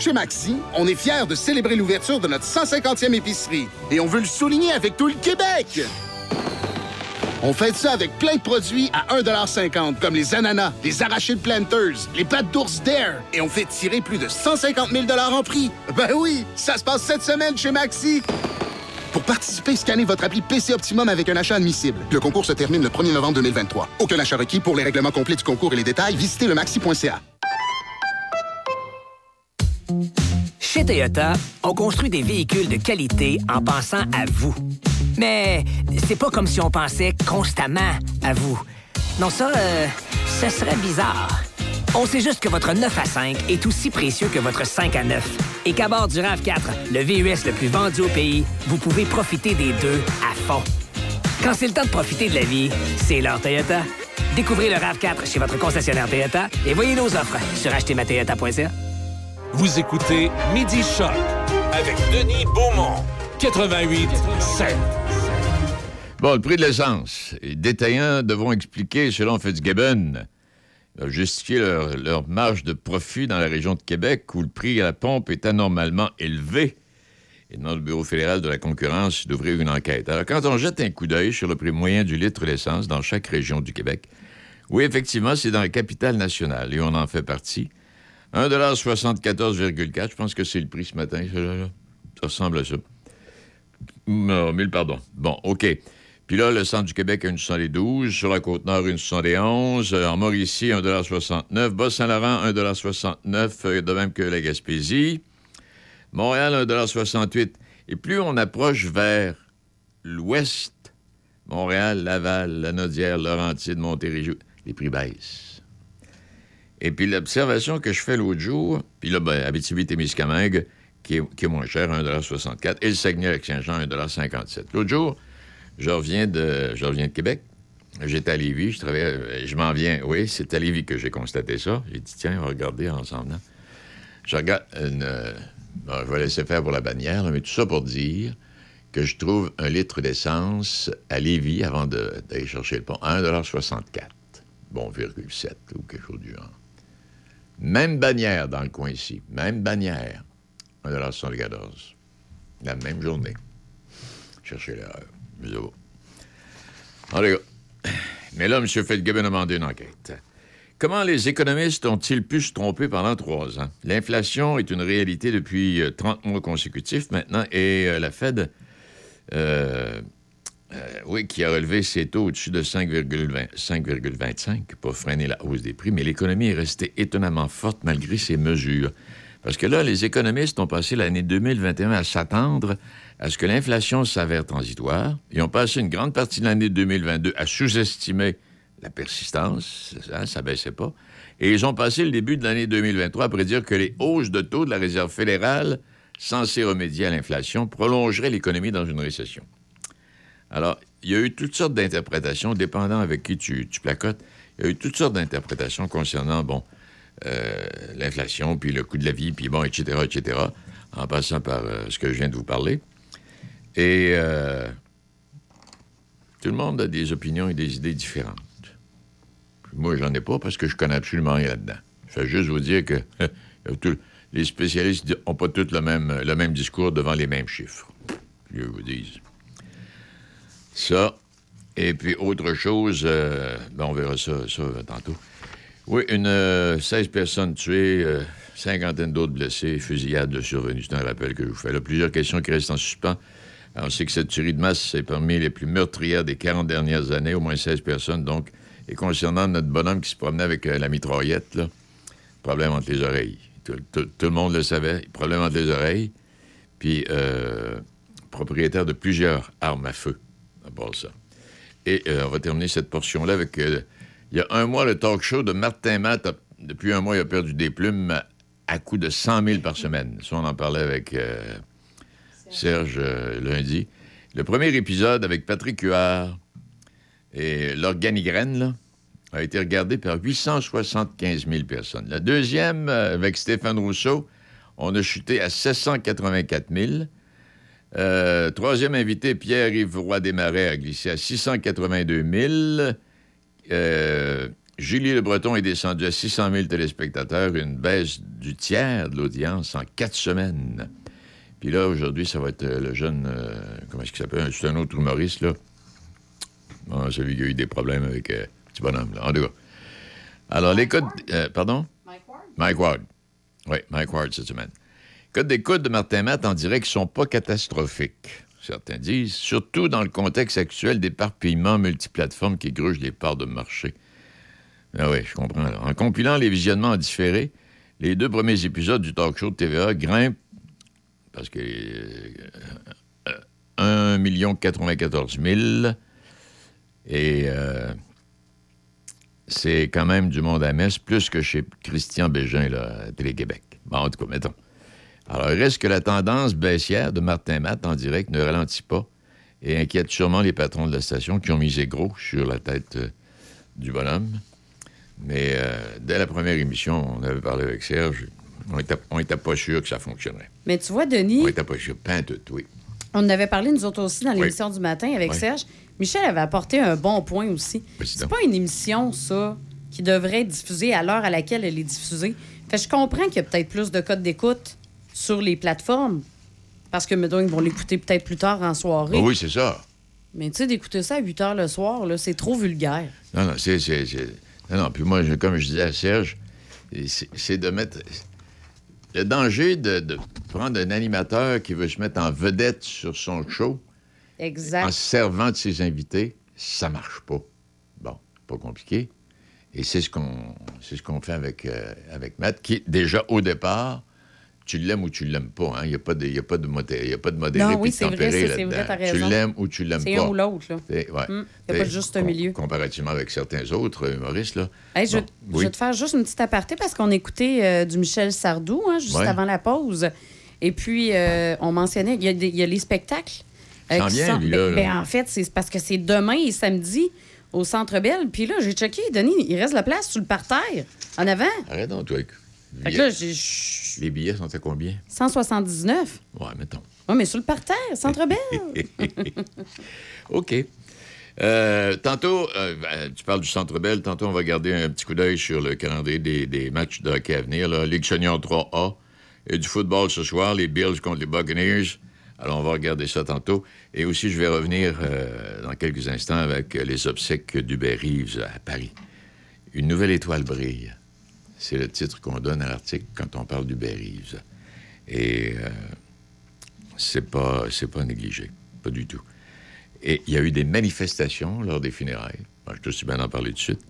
Chez Maxi, on est fiers de célébrer l'ouverture de notre 150e épicerie et on veut le souligner avec tout le Québec. On fait ça avec plein de produits à 1,50 comme les ananas, les arachides planters, les pâtes d'ours Dare et on fait tirer plus de 150 000 en prix. Ben oui, ça se passe cette semaine chez Maxi. Pour participer, scannez votre appli PC Optimum avec un achat admissible. Le concours se termine le 1er novembre 2023. Aucun achat requis. Pour les règlements complets du concours et les détails, visitez le maxi.ca. Chez Toyota, on construit des véhicules de qualité en pensant à vous. Mais c'est pas comme si on pensait constamment à vous. Non, ça, euh, ce serait bizarre. On sait juste que votre 9 à 5 est aussi précieux que votre 5 à 9. Et qu'à bord du RAV4, le VUS le plus vendu au pays, vous pouvez profiter des deux à fond. Quand c'est le temps de profiter de la vie, c'est l'heure Toyota. Découvrez le RAV4 chez votre concessionnaire Toyota et voyez nos offres sur achetermatoyota.ca. Vous écoutez Midi Choc avec Denis Beaumont, 88 7. Bon, le prix de l'essence. Les détaillants devront expliquer, selon Fitzgibbon, justifier leur, leur marge de profit dans la région de Québec où le prix à la pompe est anormalement élevé. Et demande le Bureau fédéral de la concurrence d'ouvrir une enquête. Alors, quand on jette un coup d'œil sur le prix moyen du litre d'essence dans chaque région du Québec, oui, effectivement, c'est dans la capitale nationale et on en fait partie. 1,74,4, je pense que c'est le prix ce matin. Ça, ressemble à ça. Non, mille pardon. Bon, OK. Puis là, le centre du Québec une 72, sur la Côte-Nord, une 71, euh, en Mauricie, 1,69 Bas-Saint-Laurent, 1,69 euh, de même que la Gaspésie. Montréal, 1,68 Et plus on approche vers l'ouest, Montréal, Laval, Lanaudière, Laurentide, Montérégie, les prix baissent. Et puis l'observation que je fais l'autre jour, puis là, ben, Abitibi-Témiscamingue, qui est, qui est moins cher, 1,64 et le Saguenay-Lac-Saint-Jean, 1,57 L'autre jour, je reviens de, je reviens de Québec. J'étais à Lévis, je travaillais, euh, je m'en viens. Oui, c'est à Lévis que j'ai constaté ça. J'ai dit, tiens, on va regarder ensemble. hein. Je regarde une. euh, bon, je vais laisser faire pour la bannière, mais tout ça pour dire que je trouve un litre d'essence à Lévis avant d'aller chercher le pont à 1,64 Bon, 0,7 ou quelque chose du genre. Même bannière dans le coin ici. Même bannière. 1,74 La même journée. Cherchez l'erreur. Je vois. En. Mais là, M. Feldgeben a demandé une enquête. Comment les économistes ont-ils pu se tromper pendant trois ans? L'inflation est une réalité depuis euh, 30 mois consécutifs maintenant et euh, la Fed, euh, euh, oui, qui a relevé ses taux au-dessus de 5,20 5,25 pour freiner la hausse des prix, mais l'économie est restée étonnamment forte malgré ces mesures. Parce que là, les économistes ont passé l'année 2021 à s'attendre à ce que l'inflation s'avère transitoire. Ils ont passé une grande partie de l'année 2022 à sous-estimer la persistance, ça, ça baissait pas. Et ils ont passé le début de l'année 2023 à prédire que les hausses de taux de la Réserve fédérale, censées remédier à l'inflation, prolongeraient l'économie dans une récession. Alors, il y a eu toutes sortes d'interprétations, dépendant avec qui tu, tu placotes. Il y a eu toutes sortes d'interprétations concernant, bon, euh, l'inflation, puis le coût de la vie, puis bon, etc., etc., en passant par euh, ce que je viens de vous parler. Et euh, tout le monde a des opinions et des idées différentes. Puis moi, j'en ai pas parce que je connais absolument rien là-dedans. Je vais juste vous dire que les spécialistes n'ont pas tous le même, le même discours devant les mêmes chiffres. Je vous dis. Ça. Et puis, autre chose, euh, ben, on verra ça, ça euh, tantôt. Oui, une euh, 16 personnes tuées, euh, cinquantaine d'autres blessés, fusillade de survenue. C'est un rappel que je vous fais. Là, plusieurs questions qui restent en suspens. Alors, on sait que cette tuerie de masse, c'est parmi les plus meurtrières des 40 dernières années, au moins 16 personnes, donc. Et concernant notre bonhomme qui se promenait avec la mitraillette, problème entre les oreilles. Tout, le monde le savait, problème entre les oreilles. Puis, propriétaire de plusieurs armes à feu, ça. Et euh, on va terminer cette portion-là avec. euh, il y a un mois, le talk show de Martin Matt, depuis un mois, il a perdu des plumes à, coût de 100 000 par semaine. Ça, on en parlait avec euh, Serge lundi. Le premier épisode avec Patrick Huard et l'organigraine, a été regardé par 875 000 personnes. La deuxième, avec Stéphane Rousseau, on a chuté à 784 000. Euh, troisième invité, Pierre-Yves Roy Desmarais, a glissé à 682 000. Euh, Julie Le Breton est descendu à 600 000 téléspectateurs, une baisse du tiers de l'audience en quatre semaines. Puis là, aujourd'hui, ça va être euh, le jeune, euh, comment est-ce qu'il s'appelle? C'est un autre humoriste, là. Bon, celui qui a eu des problèmes avec euh, petit bonhomme, là. En tout cas. Alors, les codes... euh, pardon? Mike Ward? Mike Ward. Oui, Mike Ward cette semaine. Codes d'écoute de Martin Matt en direct sont pas catastrophiques, certains disent, surtout dans le contexte actuel d'éparpillement multiplateforme qui gruge les parts de marché. Ah oui, je comprends. En compilant les visionnements en différé, les deux premiers épisodes du talk show de TVA grimpent parce que euh, 1 94 000 et euh, c'est quand même du monde à messe, plus que chez Christian Bégin, là, à Télé-Québec. Bon, en tout cas, mettons. Alors, reste que la tendance baissière de Martin Matt en direct ne ralentit pas et inquiète sûrement les patrons de la station qui ont misé gros sur la tête euh, du bonhomme. Mais euh, dès la première émission, on avait parlé avec Serge, on n'était on était pas sûr que ça fonctionnerait. Mais tu vois, Denis, On n'était pas sûr, tout, oui. on en avait parlé nous autres aussi dans Oui. l'émission du matin avec Oui. Serge. Michel avait apporté un bon point aussi. C'est pas une émission, ça, qui devrait être diffusée à l'heure à laquelle elle est diffusée. Fait je comprends qu'il y a peut-être plus de codes d'écoute sur les plateformes. Parce que, mettons, ils vont l'écouter peut-être plus tard en soirée. Ah oui, c'est ça. Mais tu sais, d'écouter ça à 8 h le soir, là, c'est trop vulgaire. Non, non, c'est. Non, non, puis moi, je- comme je disais à Serge, c'est de mettre. Le danger de, de prendre un animateur qui veut se mettre en vedette sur son show Exact. en se servant de ses invités, ça marche pas. Bon, pas compliqué. Et c'est ce qu'on c'est ce qu'on fait avec, euh, avec Matt, qui, déjà, au départ, tu l'aimes ou tu l'aimes pas. hein. Il n'y a, pas de- y a pas de modéré, il y a pas de modéré Non, puis oui, c'est vrai, c'est- Tu l'aimes ou tu l'aimes pas. C'est un ou l'autre, il y a pas juste un com- milieu. Comparativement avec certains autres humoristes, là. Hey, je, Bon, je oui. vais te faire juste une petite aparté parce qu'on écoutait euh, du Michel Sardou hein, juste Ouais. avant la pause. Et puis, euh, on mentionnait, il y, a des- il y a les spectacles. Qui vient, lui, là, Ben, là. en fait, c'est parce que c'est demain et samedi au Centre Belle. Puis là, j'ai checké, Denis, il reste la place sur le parterre, en avant. Arrête donc, toi. Fait que là, j'ai Les billets sont à combien? 179. Ouais, mettons. Oui, mais sur le parterre, Centre Belle. OK. Euh, tantôt, euh, ben, tu parles du Centre Bell. Tantôt, on va garder un petit coup d'œil sur le calendrier des, des matchs de hockey à venir. Là. Ligue Senior 3A et du football ce soir, les Bills contre les Buccaneers. Alors, on va regarder ça tantôt. Et aussi, je vais revenir euh, dans quelques instants avec les obsèques d'Hubert Reeves à Paris. Une nouvelle étoile brille. C'est le titre qu'on donne à l'article quand on parle d'Hubert Reeves. Et euh, c'est pas, négligé. Pas du tout. Et il y a eu des manifestations lors des funérailles. Je te suis bien d'en parler tout de suite.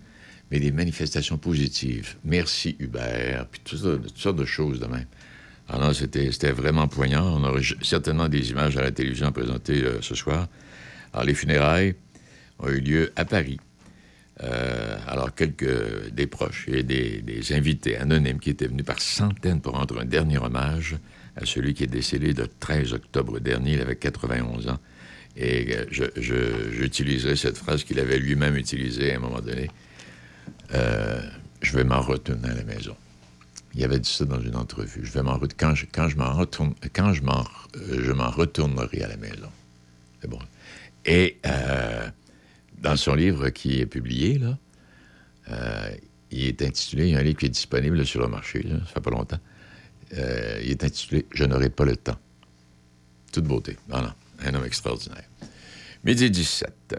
Mais des manifestations positives. Merci Hubert, puis toutes sortes, de choses de même. Alors c'était vraiment poignant. On aurait certainement des images à la télévision présentées euh, ce soir. Alors, les funérailles ont eu lieu à Paris. Euh, alors, quelques des proches et des, invités anonymes qui étaient venus par centaines pour rendre un dernier hommage à celui qui est décédé le 13 octobre dernier. Il avait 91 ans. Et euh, j'utiliserai cette phrase qu'il avait lui-même utilisée à un moment donné. Euh, je vais m'en retourner à la maison. Il avait dit ça dans une entrevue. Je vais m'en quand je, quand je m'en je m'en, euh, retournerai à la maison. C'est bon. Et euh, dans son livre qui est publié, là, euh, il est intitulé, il y a un livre qui est disponible sur le marché, ça fait pas longtemps. Euh, il est intitulé Je n'aurai pas le temps. Toute beauté. Non, non, un homme extraordinaire. Midi 17.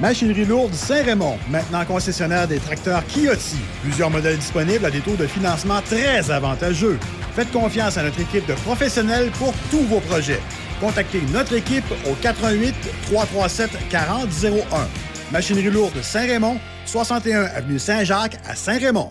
Machinerie lourde Saint-Raymond, maintenant concessionnaire des tracteurs Kioti. Plusieurs modèles disponibles à des taux de financement très avantageux. Faites confiance à notre équipe de professionnels pour tous vos projets. Contactez notre équipe au 88 337 4001. Machinerie lourde Saint-Raymond, 61 avenue Saint-Jacques à Saint-Raymond.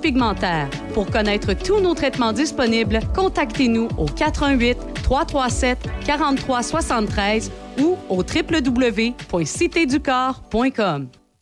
Pour connaître tous nos traitements disponibles, contactez-nous au 88 337 43 73 ou au www.citéducorps.com.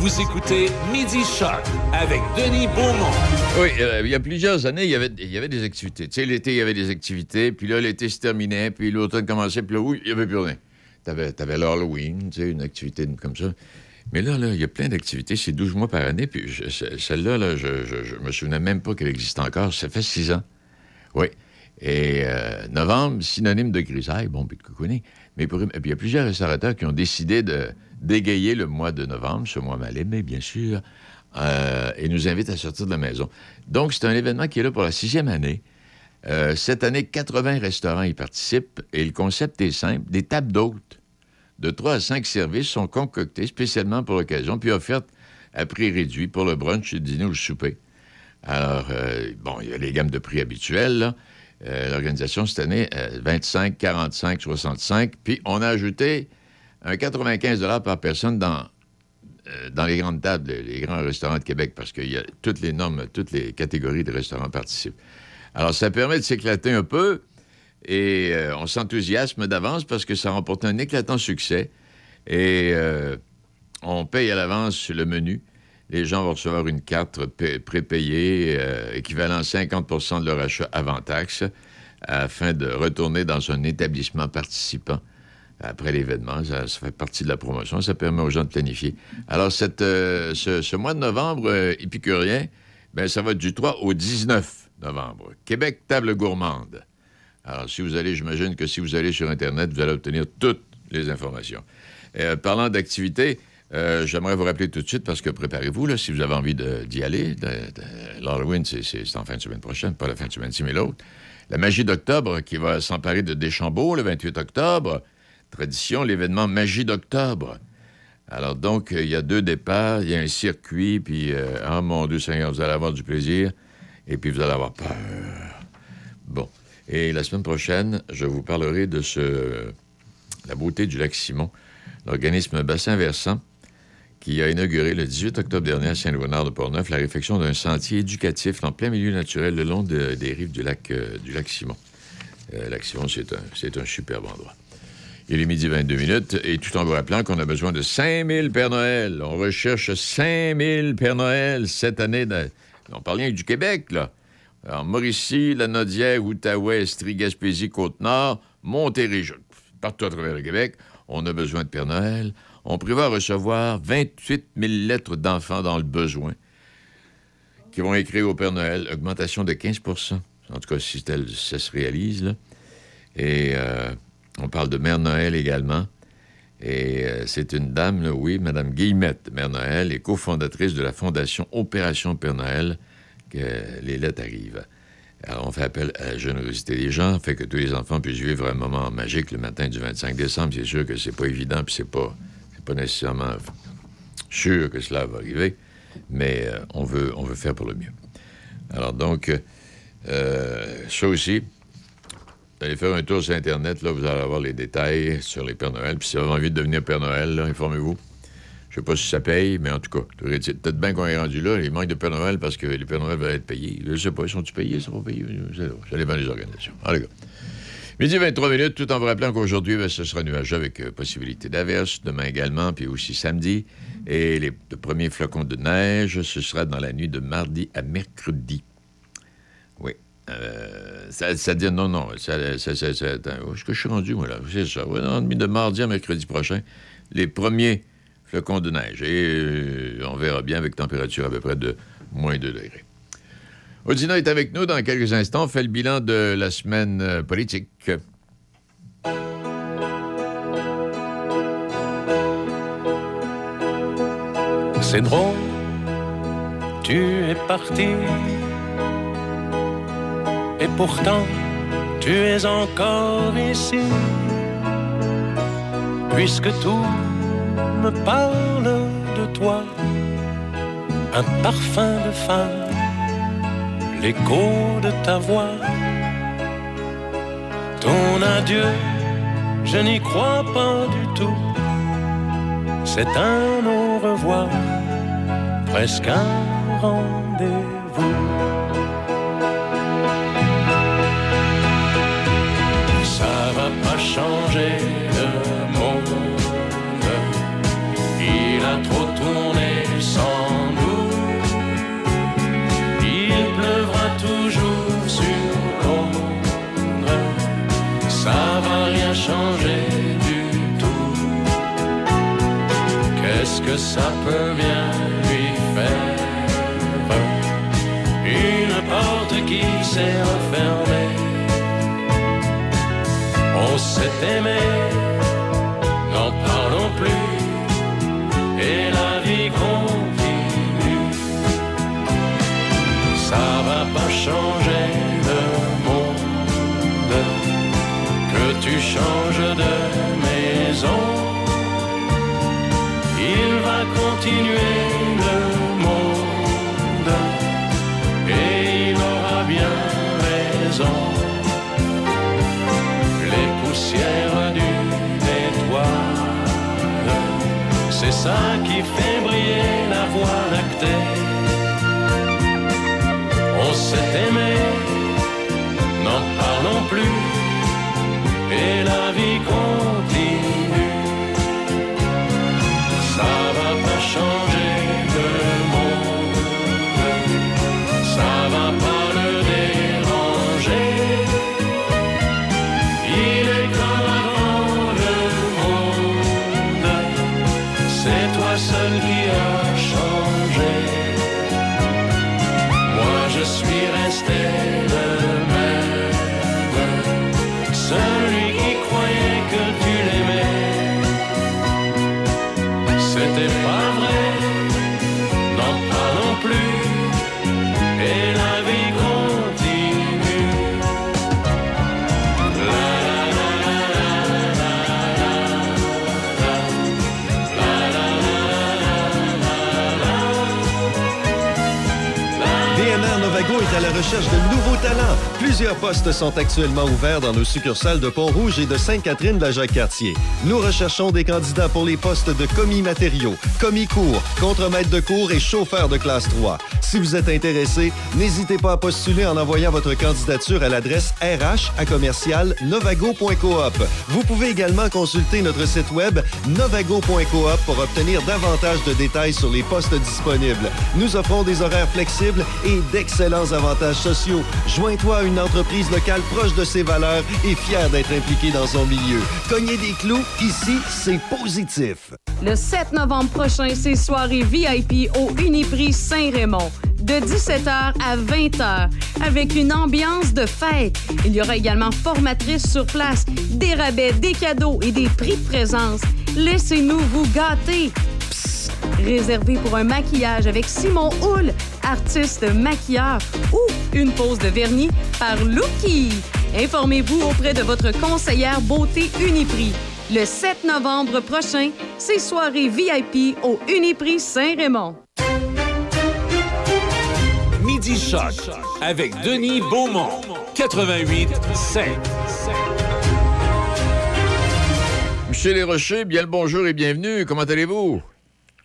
Vous écoutez Midi Shark avec Denis Beaumont. Oui, euh, il y a plusieurs années, il y avait, il y avait des activités. Tu sais, l'été, il y avait des activités, puis là, l'été se terminait, puis l'automne commençait, puis là, oui, il n'y avait plus rien. T'avais, avais l'Halloween, tu sais, une activité comme ça. Mais là, là, il y a plein d'activités, c'est 12 mois par année, puis celle-là, là, je, je, me souvenais même pas qu'elle existe encore. Ça fait six ans. Oui. Et euh, novembre, synonyme de grisaille, bon, puis de coucouner. Mais pour- et puis il y a plusieurs restaurateurs qui ont décidé de d'égayer le mois de novembre, ce mois mal aimé, bien sûr, euh, et nous invitent à sortir de la maison. Donc, c'est un événement qui est là pour la sixième année. Euh, cette année, 80 restaurants y participent et le concept est simple. Des tables d'hôtes de 3 à 5 services sont concoctés spécialement pour l'occasion, puis offertes à prix réduit pour le brunch, le dîner ou le souper. Alors, euh, bon, il y a les gammes de prix habituelles. L'organisation, cette année, euh, 25, 45, 65. Puis, on a ajouté un 95 par personne dans, euh, dans les grandes tables, les, grands restaurants de Québec, parce qu'il y a toutes les normes, toutes les catégories de restaurants participent. Alors, ça permet de s'éclater un peu et euh, on s'enthousiasme d'avance parce que ça remporte un éclatant succès. Et euh, on paye à l'avance le menu. Les gens vont recevoir une carte pa- prépayée euh, équivalent à 50% de leur achat avant taxe afin de retourner dans un établissement participant après l'événement. Ça, fait partie de la promotion. Ça permet aux gens de planifier. Alors, cette, euh, ce, mois de novembre euh, épicurien, ben, ça va du 3 au 19 novembre. Québec, table gourmande. Alors, si vous allez, j'imagine que si vous allez sur Internet, vous allez obtenir toutes les informations. Euh, parlant d'activité, j'aimerais vous rappeler tout de suite, parce que préparez-vous, si vous avez envie d'y aller. L'Halloween, c'est en fin de semaine prochaine, pas la fin de semaine-ci, mais l'autre. La magie d'octobre qui va s'emparer de Deschambault le 28 octobre. Tradition, l'événement Magie d'octobre. Alors donc, euh, il y a deux départs, il y a un circuit, puis, euh, oh mon Dieu Seigneur, vous allez avoir du plaisir, et puis vous allez avoir peur. Bon. Et la semaine prochaine, je vous parlerai de ce, la beauté du lac Simon, l'organisme bassin versant qui a inauguré le 18 octobre dernier à Saint-Léonard de Portneuf la réfection d'un sentier éducatif en plein milieu naturel le long de- des rives du lac, euh, du lac Simon. Euh, lac Simon, c'est un, c'est un superbe endroit. Il est midi 22 minutes et tout en vous rappelant qu'on a besoin de 5000 Père Noël. On recherche 5000 Père Noël cette année. On parle rien du Québec, là. Alors, Mauricie, la Nodière, Outaouais, Estrie, Gaspésie, Côte-Nord, Montérégie, partout à travers le Québec, on a besoin de Père Noël. On prévoit recevoir 28 000 lettres d'enfants dans le besoin qui vont écrire au Père Noël. Augmentation de 15% En tout cas, si ça se réalise, là. Et euh, on parle de Mère Noël également. Et euh, c'est une dame, oui, Mme Guillemette, Mère Noël, et cofondatrice de la Fondation Opération Père Noël, que les lettres arrivent. Alors, on fait appel à la générosité des gens, fait que tous les enfants puissent vivre un moment magique le matin du 25 décembre. C'est sûr que c'est pas évident, puis c'est pas, pas nécessairement sûr que cela va arriver, mais euh, on, veut, on veut faire pour le mieux. Alors, donc, euh, ça aussi, allez faire un tour sur Internet, là, vous allez avoir les détails sur les Pères Noël. Puis si vous avez envie de devenir Père Noël, informez-vous. Je sais pas si ça paye, mais en tout cas, peut-être bien qu'on est rendu là. Il manque de Père Noël parce que les Pères Noël vont être payés. Je sais pas, ils sont-ils payés, ils sont pas payés? Ça dépend des organisations. Allez, gars. Midi 23 minutes, tout en vous rappelant qu'aujourd'hui, ben, ce sera nuageux avec euh, possibilité d'averse, demain également, puis aussi samedi. Et les, le premier flocon de neige, ce sera dans la nuit de mardi à mercredi. Euh, ça, dit non, non. Ça, ça, ça, est-ce que je suis rendu, moi, là? C'est ça. De mardi à mercredi prochain. Les premiers flocons de neige. Et euh, on verra bien avec température à peu près de moins 2 degrés. Audina est avec nous dans quelques instants. On fait le bilan de la semaine euh, politique. C'est drôle, tu es parti. Et pourtant, tu es encore ici. Puisque tout me parle de toi, un parfum de femme, l'écho de ta voix. Ton adieu, je n'y crois pas du tout. C'est un au revoir, presque un rendez-vous. Ça peut bien lui faire Une porte qui s'est refermée. On s'est aimé, n'en parlons plus, et la vie continue. Ça va pas changer le monde, que tu changes de maison. Continuer le monde, et il aura bien raison les poussières d'une étoile. C'est ça qui fait briller la voie lactée. On s'est aimé, n'en parlons plus, et la vie continue. C'est toi seul recherche de nouveaux talents. Plusieurs postes sont actuellement ouverts dans nos succursales de Pont-Rouge et de Sainte-Catherine de la Jacques-Cartier. Nous recherchons des candidats pour les postes de commis matériaux, commis cours, contremaître de cours et chauffeur de classe 3. Si vous êtes intéressé, n'hésitez pas à postuler en envoyant votre candidature à l'adresse RH à commercial novago.coop. Vous pouvez également consulter notre site web novago.coop pour obtenir davantage de détails sur les postes disponibles. Nous offrons des horaires flexibles et d'excellents avantages sociaux. Joins-toi à une entreprise locale proche de ses valeurs et fière d'être impliquée dans son milieu. Cognez des clous, ici, c'est positif. Le 7 novembre prochain, c'est soirée VIP au Uniprix Saint-Raymond. De 17h à 20h, avec une ambiance de fête. Il y aura également formatrice sur place, des rabais, des cadeaux et des prix de présence. Laissez-nous vous gâter. Réservé pour un maquillage avec Simon Houle, artiste maquilleur, ou une pose de vernis par Lookie. Informez-vous auprès de votre conseillère beauté Uniprix. Le 7 novembre prochain, c'est soirée VIP au Uniprix Saint-Raymond. Midi Choc avec Denis Beaumont. 88 5. Michel Desrochers, bien le bonjour et bienvenue. Comment allez-vous?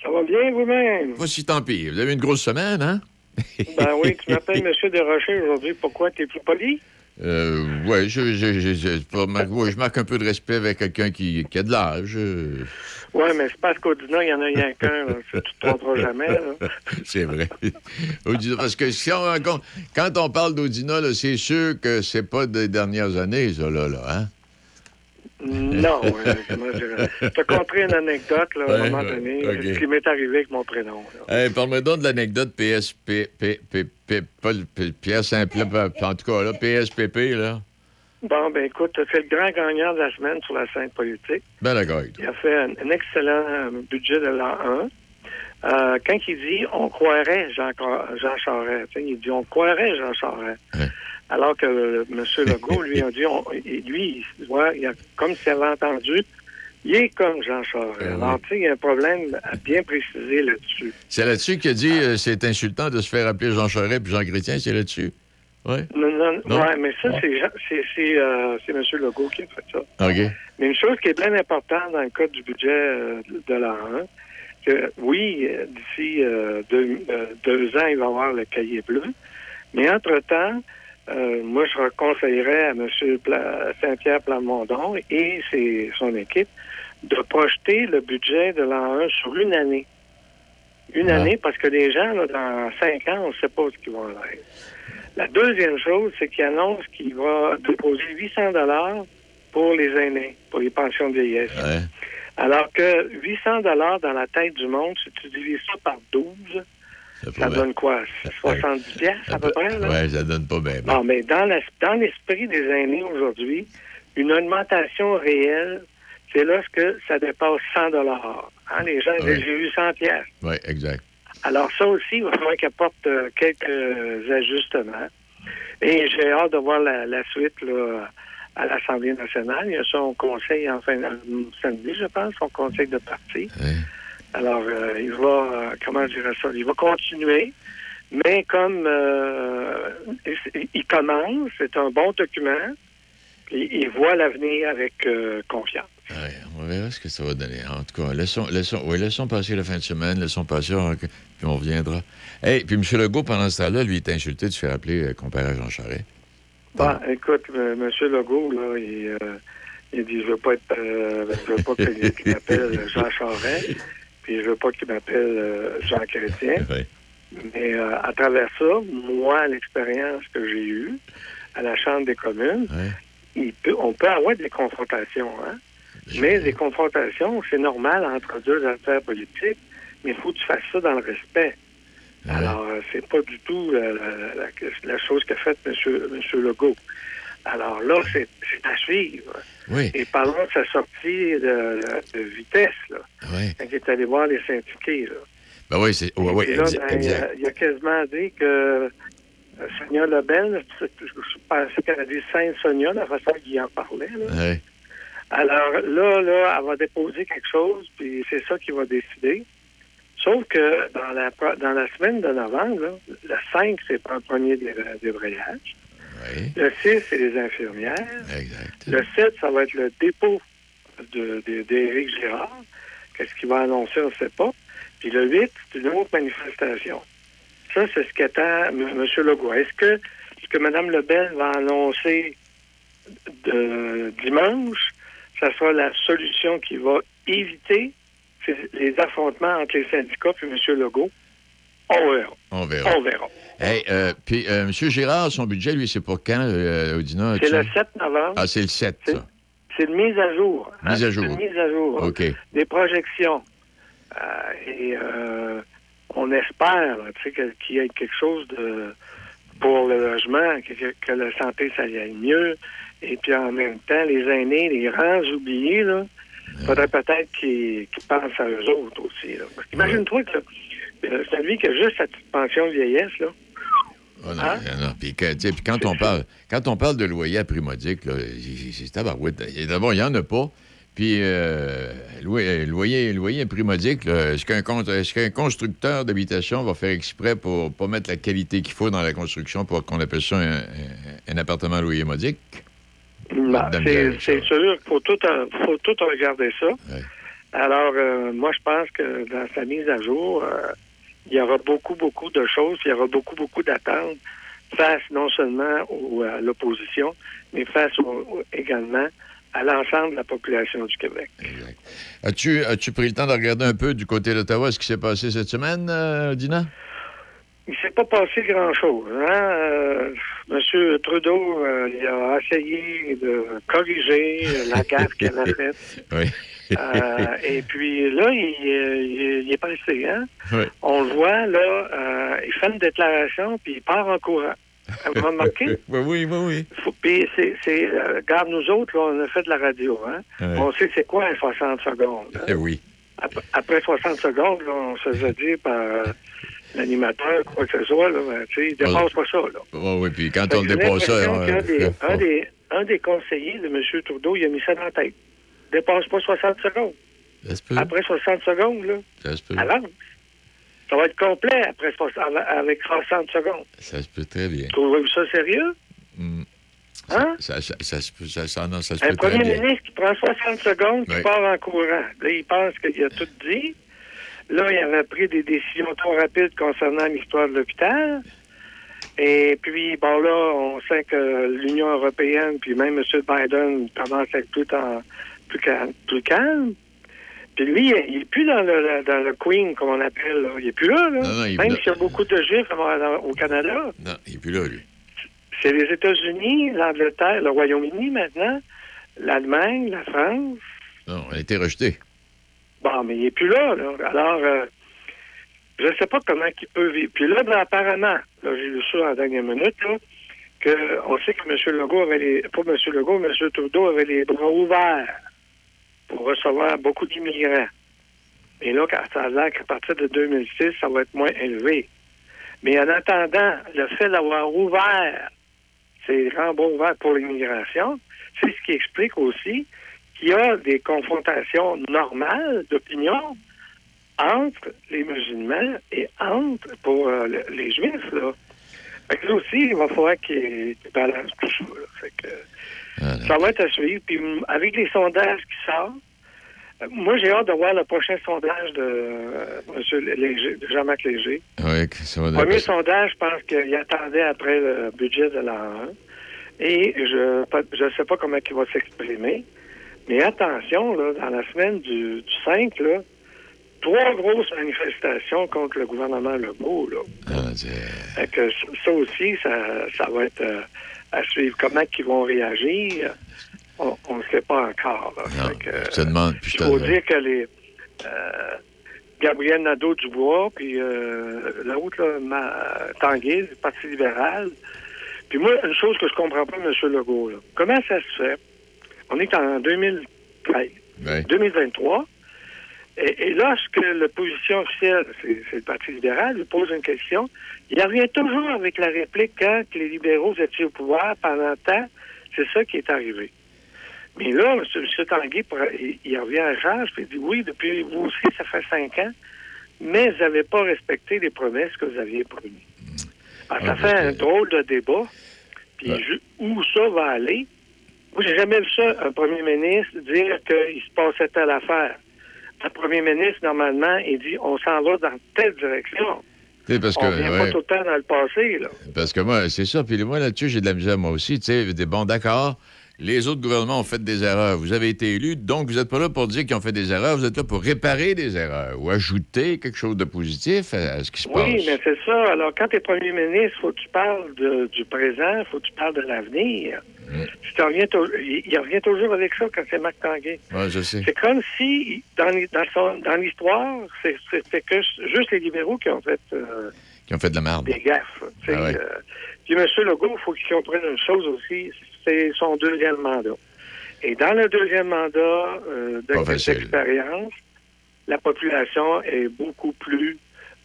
Ça va bien vous-même? Pas si tant pis. Vous avez une grosse semaine, hein? Ben oui, tu m'appelles M. Desrochers aujourd'hui. Pourquoi? T'es plus poli? Euh, ouais, je, je, je, je, marque un peu de respect avec quelqu'un qui, qui a de l'âge. euh. Ouais, mais c'est parce qu'au dîner, il y en a rien qu'un. Tu te tromperas jamais. c'est vrai. Audina, parce que si on quand on parle d'Audina, c'est sûr que c'est pas des dernières années, ça, là, là, hein? Non, euh, je te conterai une anecdote, là, à un moment donné, ce qui m'est arrivé avec mon prénom. Hey, Parle-moi donc de l'anecdote PSP, P, P, P, pas le Pierre Saint-Pierre, en tout cas, là, PSPP, là. Bon, ben écoute, c'est le grand gagnant de la semaine sur la scène politique. Ben d'accord. Il a fait un, un excellent euh, budget de l'an 1. Euh, quand il dit on croirait Jean, Jean Charest, tu sais, il dit on croirait Jean Charest. Alors que euh, M. Legault, lui, a dit, on- lui, il, ouais, il a, comme s'il avait entendu, il est comme Jean Charest. Alors, tu sais, il y a un problème à bien préciser là-dessus. C'est là-dessus qu'il a dit euh, c'est insultant de se faire appeler Jean Charest puis Jean Chrétien, c'est là-dessus? Oui. Non, non, Non? ouais, mais ça, c'est Jean- c'est c'est, euh, M. Legault qui a fait ça. OK. Mais une chose qui est bien importante dans le cas du budget euh, de l'an 1, que oui, d'ici deux, deux ans, il va y avoir le cahier bleu, mais entre-temps, euh, moi, je conseillerais à M. Pla- Saint-Pierre Plamondon et ses, son équipe de projeter le budget de l'an 1 sur une année. Une année, parce que les gens, là, dans cinq ans, on ne sait pas ce qu'ils vont avoir. La deuxième chose, c'est qu'il annonce qu'il va déposer 800 dollars pour les aînés, pour les pensions de vieillesse. Alors que 800 dollars dans la tête du monde, si tu divises ça par 12, ça donne quoi? 70 pièces à peu près? Ouais, ça donne pas bien. Bon, mais dans la- dans l'esprit des aînés aujourd'hui, une augmentation réelle, c'est lorsque ça dépasse 100 dollars. Hein, les gens Oui. j'ai eu 100 pièces. Oui, exact. Alors ça aussi, il va falloir qu'il apporte euh, quelques ajustements. Et j'ai hâte de voir la, la suite là, à l'Assemblée nationale. Il y a son conseil en fin de samedi, je pense, son conseil de parti. Alors, euh, il va, euh, comment dire ça, il va continuer. Mais comme euh, il, il commence, c'est un bon document, il voit l'avenir avec euh, confiance. On verra ce que ça va donner. En tout cas, laissons, laissons, oui, laissons passer la fin de semaine, laissons passer, puis on reviendra. Hey, puis M. Legault, pendant ce temps-là, lui, il est insulté de se faire appeler euh, comparé à Jean Charest. Bon, écoute, euh, M. Legault, là, il, il dit je veux pas être euh, je veux pas qu'il qu'il m'appelle Jean Charest, puis je veux pas qu'il m'appelle euh, Jean Chrétien. Mais euh, à travers ça, moi, l'expérience que j'ai eue à la Chambre des communes, il peut, on peut avoir des confrontations, hein? Mais les confrontations, c'est normal entre deux affaires politiques, mais il faut que tu fasses ça dans le respect. Alors, euh, c'est pas du tout la, la- la- la chose qu'a faite M. Monsieur Legault. Alors là, c'est à suivre. Oui. Et parlons de sa sortie de, de vitesse, là. Quand il est allé voir les syndiqués, là. Ben oui, c'est. ouais, ben, il, a, exact. il a quasiment dit que euh, Sonia Lebel, je, pensais qu'elle a dit Sainte Sonia, la façon qu'il en parlait. Là. Alors là, là, elle va déposer quelque chose, puis c'est ça qu'il va décider. Sauf que dans la dans la semaine de novembre, là, le 5, c'est pas un premier dé- Le 6, c'est les infirmières. Le 7, ça va être le dépôt d'Éric Girard. Qu'est-ce qu'il va annoncer, on ne sait pas. Puis le 8, c'est une autre manifestation. Ça, c'est ce qu'attend M. Legault. Est-ce que ce que Mme Lebel va annoncer de dimanche, ça sera la solution qui va éviter les affrontements entre les syndicats et M. Legault? On verra. On verra. On verra. Hey, euh, puis euh, M. Girard, son budget, lui, c'est pour quand, euh, Audina? C'est le sais? 7 novembre. Ah, c'est le 7, ça. C'est une mise à jour. hein. Mise à C'est jour. Une mise à jour. OK. Des projections. Euh, et euh, on espère là, tu sais, que- qu'il y ait quelque chose de pour le logement, que, que- que la santé, ça y aille mieux. Et puis en même temps, les aînés, les grands oubliés, là, faudrait peut-être qu'ils pensent à eux autres aussi. Là. Parce qu'imagine-toi que euh, celui qui a juste sa petite pension de vieillesse, là, Ah, non, Hein? non, non. Puis, que- quand, on parle, quand on parle de loyer à primodique, là, c'est tabarouette. Et D'abord, il n'y en a pas. Puis, euh, loyer, loyer, loyer à primodique, là, est-ce qu'un constructeur d'habitation va faire exprès pour pas mettre la qualité qu'il faut dans la construction pour qu'on appelle ça un, un- appartement à loyer modique? Madame c'est sûr qu'il faut tout, euh, faut tout regarder ça. Alors, euh, moi, je pense que dans sa mise à jour, euh, il y aura beaucoup, beaucoup de choses, il y aura beaucoup, beaucoup d'attentes face non seulement au- à l'opposition, mais face au- également à l'ensemble de la population du Québec. As-tu as pris le temps de regarder un peu du côté d'Ottawa ce qui s'est passé cette semaine, euh, Dina? il s'est pas passé grand-chose. Hein? Euh, Monsieur Trudeau, euh, il a essayé de corriger la gaffe qu'elle a faite. Oui. Euh, et puis là, il, il- il est passé. Hein? Oui. On le voit, là, euh, il fait une déclaration, puis il part en courant. Vous remarquez? oui, oui, oui, Puis c'est, c'est euh, regarde, nous autres, là, on a fait de la radio. Hein? On sait c'est quoi un 60 secondes. hein? Eh oui. Après, après 60 secondes, là, on se faisait dire par l'animateur, quoi que ce soit, là, ben, tu sais, il dépasse pas ça. Là. Oui, oui, puis quand Fait on dépasse ça... on- des- un, des, un des conseillers de M. Trudeau, il a mis ça dans la tête. Dépasse pas 60 secondes. Après 60 secondes, là, Ça va être complet après 60 avec 60 secondes. Ça se peut très bien. Trouvez-vous ça sérieux? Hein? Ça, ça, ça se peut, ça, ça- non, ça se Un peut très premier bien. ministre qui prend 60 secondes, qui Oui. part en courant. Là, il pense qu'il a tout dit. Là, il avait pris des décisions trop rapides concernant l'histoire de l'hôpital. Et puis, bon, là, on sait que l'Union européenne, puis même M. Biden, commence à être tout en, plus, calme, plus calme. Puis lui, il n'est plus dans le, dans le Queen, comme on appelle. Là. Il n'est plus là. là. Non, non, il est même s'il y a beaucoup de Juifs au Canada. Non, il n'est plus là, lui. C'est les États-Unis, l'Angleterre, le Royaume-Uni maintenant, l'Allemagne, la France. Non, on a été rejeté. Bon, mais il n'est plus là. là. Alors, euh, je ne sais pas comment il peut vivre. Puis là, ben, apparemment, là, j'ai lu ça en dernière minute, là, que on sait que M. Legault avait les. Pas M. Legault, M. Trudeau avait les bras ouverts pour recevoir beaucoup d'immigrants. Et là, ça a l'air qu'à partir de 2006, ça va être moins élevé. Mais en attendant, le fait d'avoir ouvert ces bras ouverts pour l'immigration, c'est ce qui explique aussi qu'il y a des confrontations normales d'opinion entre les musulmans et entre pour euh, le- les juifs. Là. Fait que là aussi, il va falloir qu'ils balancent tout ça. Fait que, ça va être à suivre. Puis avec les sondages qui sortent, euh, moi j'ai hâte de voir le prochain sondage de euh, Monsieur Léger, de Jean-Marc Léger. Oui, que ça va Le premier sondage, je pense qu'il attendait après le budget de l'an 1. Et je ne sais pas comment il va s'exprimer. Mais attention, là, dans la semaine du, du 5, là, trois grosses manifestations contre le gouvernement Legault. Là. Ah, que ça aussi, ça, ça va être euh, à suivre. Comment ils vont réagir, on ne sait pas encore. Il faut dire que les euh, Gabriel Nadeau-Dubois, puis euh, l'autre, Tanguay, du Parti libéral. Puis moi, une chose que je comprends pas, M. Legault, là, comment ça se fait? On est en 2013, 2023, et, et lorsque l'opposition officielle, c'est c'est le Parti libéral, lui pose une question, il revient toujours avec la réplique quand les libéraux étaient au pouvoir pendant temps, c'est ça qui est arrivé. Mais là, M. Pour- il, revient à charge, puis il dit oui, depuis vous aussi, ça fait cinq ans, mais vous n'avez pas respecté les promesses que vous aviez promises. Alors, ça Ah, fait un drôle de débat. Puis où ça va aller? Moi, j'ai jamais vu ça, un premier ministre dire qu'il se passait telle affaire. Un premier ministre, normalement, il dit on s'en va dans telle direction. Tu sais, parce que, on vient ouais. pas tout le temps dans le passé, là. Parce que moi, c'est ça. Puis moi, là-dessus, j'ai de la misère, moi aussi. Tu sais, des- bon, d'accord. Les autres gouvernements ont fait des erreurs. Vous avez été élus, donc vous n'êtes pas là pour dire qu'ils ont fait des erreurs. Vous êtes là pour réparer des erreurs ou ajouter quelque chose de positif à, à ce qui se passe. Oui, mais c'est ça. Alors, quand tu es premier ministre, faut que tu parles de- du présent, faut que tu parles de l'avenir. Mm. Tou- il, il revient toujours avec ça quand c'est Marc Tanguay. Ouais, je sais. C'est comme si, dans, l'histoire, c'est- c'était que juste les libéraux qui ont fait euh, Qui ont fait de la merde. des gaffes. Ah ouais. euh. puis M. Legault, il faut qu'il comprenne une chose aussi, c'est son deuxième mandat. Et dans le deuxième mandat euh, de- facile. d'expérience, la population est beaucoup plus,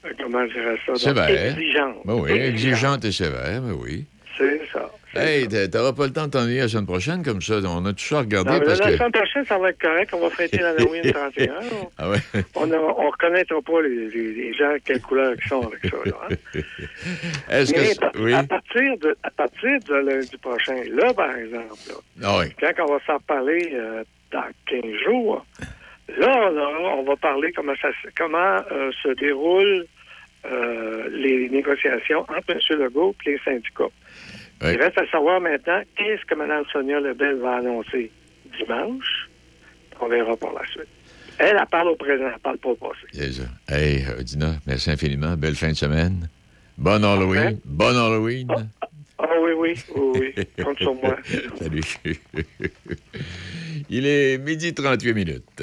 euh, comment je dirais ça, donc, Sévère. exigeante. Ben oui, exigeante et sévère, ben oui. C'est ça. Hey, t'a- t'auras pas le temps de t'ennuyer la semaine prochaine comme ça. On a tout ça à regarder Non, mais parce la que. semaine prochaine, ça va être correct. On va fêter l'Halloween 31. Ah ouais. On ne reconnaîtra pas les, les- les gens quelle couleur ils sont avec ça. Là, hein. Est-ce que. Mais à, Oui? à partir de, à partir de lundi prochain, là, par exemple, là, Ah oui. quand on va s'en parler euh, dans 15 jours, là, là, on va parler comment, ça, se- comment euh, se déroulent euh, les négociations entre M. Legault et les syndicats. Il reste à savoir maintenant qu'est-ce que Mme Sonia Lebel va annoncer dimanche? On verra par la suite. Elle, elle parle au présent, elle parle pas au passé. Ça. Hey, Dina, merci infiniment. Belle fin de semaine. Bon Halloween. Bon Halloween. Ah oui, oui, oui, oui. Compte sur moi. Salut. Il est midi 38 minutes.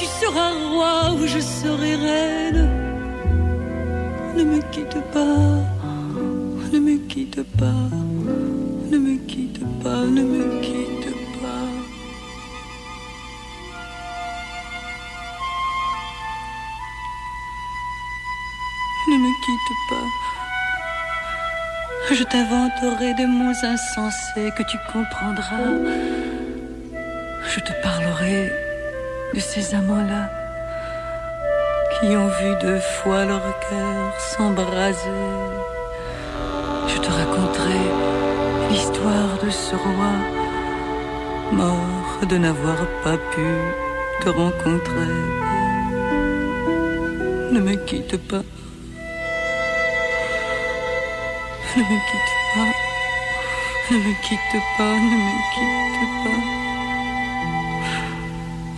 tu seras roi, où je serai reine. Ne me quitte pas, ne me quitte pas, ne me quitte pas, ne me quitte pas. Ne me quitte pas. Je t'inventerai des mots insensés que tu comprendras. Je te parlerai de ces amants-là qui ont vu deux fois leur cœur s'embraser. Je te raconterai l'histoire de ce roi mort de n'avoir pas pu te rencontrer. Ne me quitte pas. Ne me quitte pas. Ne me quitte pas. Ne me quitte pas.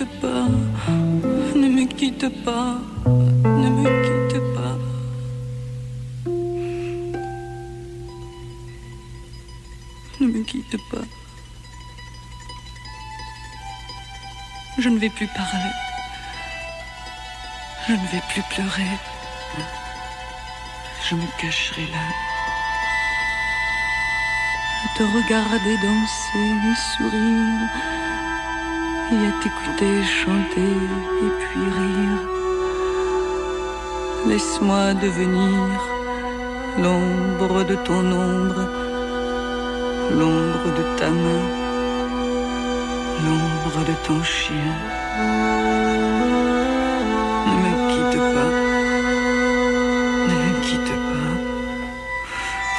quitte pas, ne me quitte pas, ne me quitte pas. Ne me quitte pas. Je ne vais plus parler. Je ne vais plus pleurer. Je me cacherai là. Te regarder danser sourire. Et à t'écouter chanter et puis rire. Laisse-moi devenir l'ombre de ton ombre, l'ombre de ta main, l'ombre de ton chien. Ne me quitte pas, ne me quitte pas,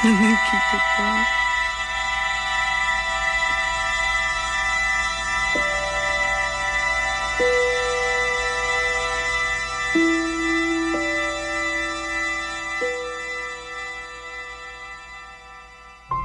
ne me quitte pas.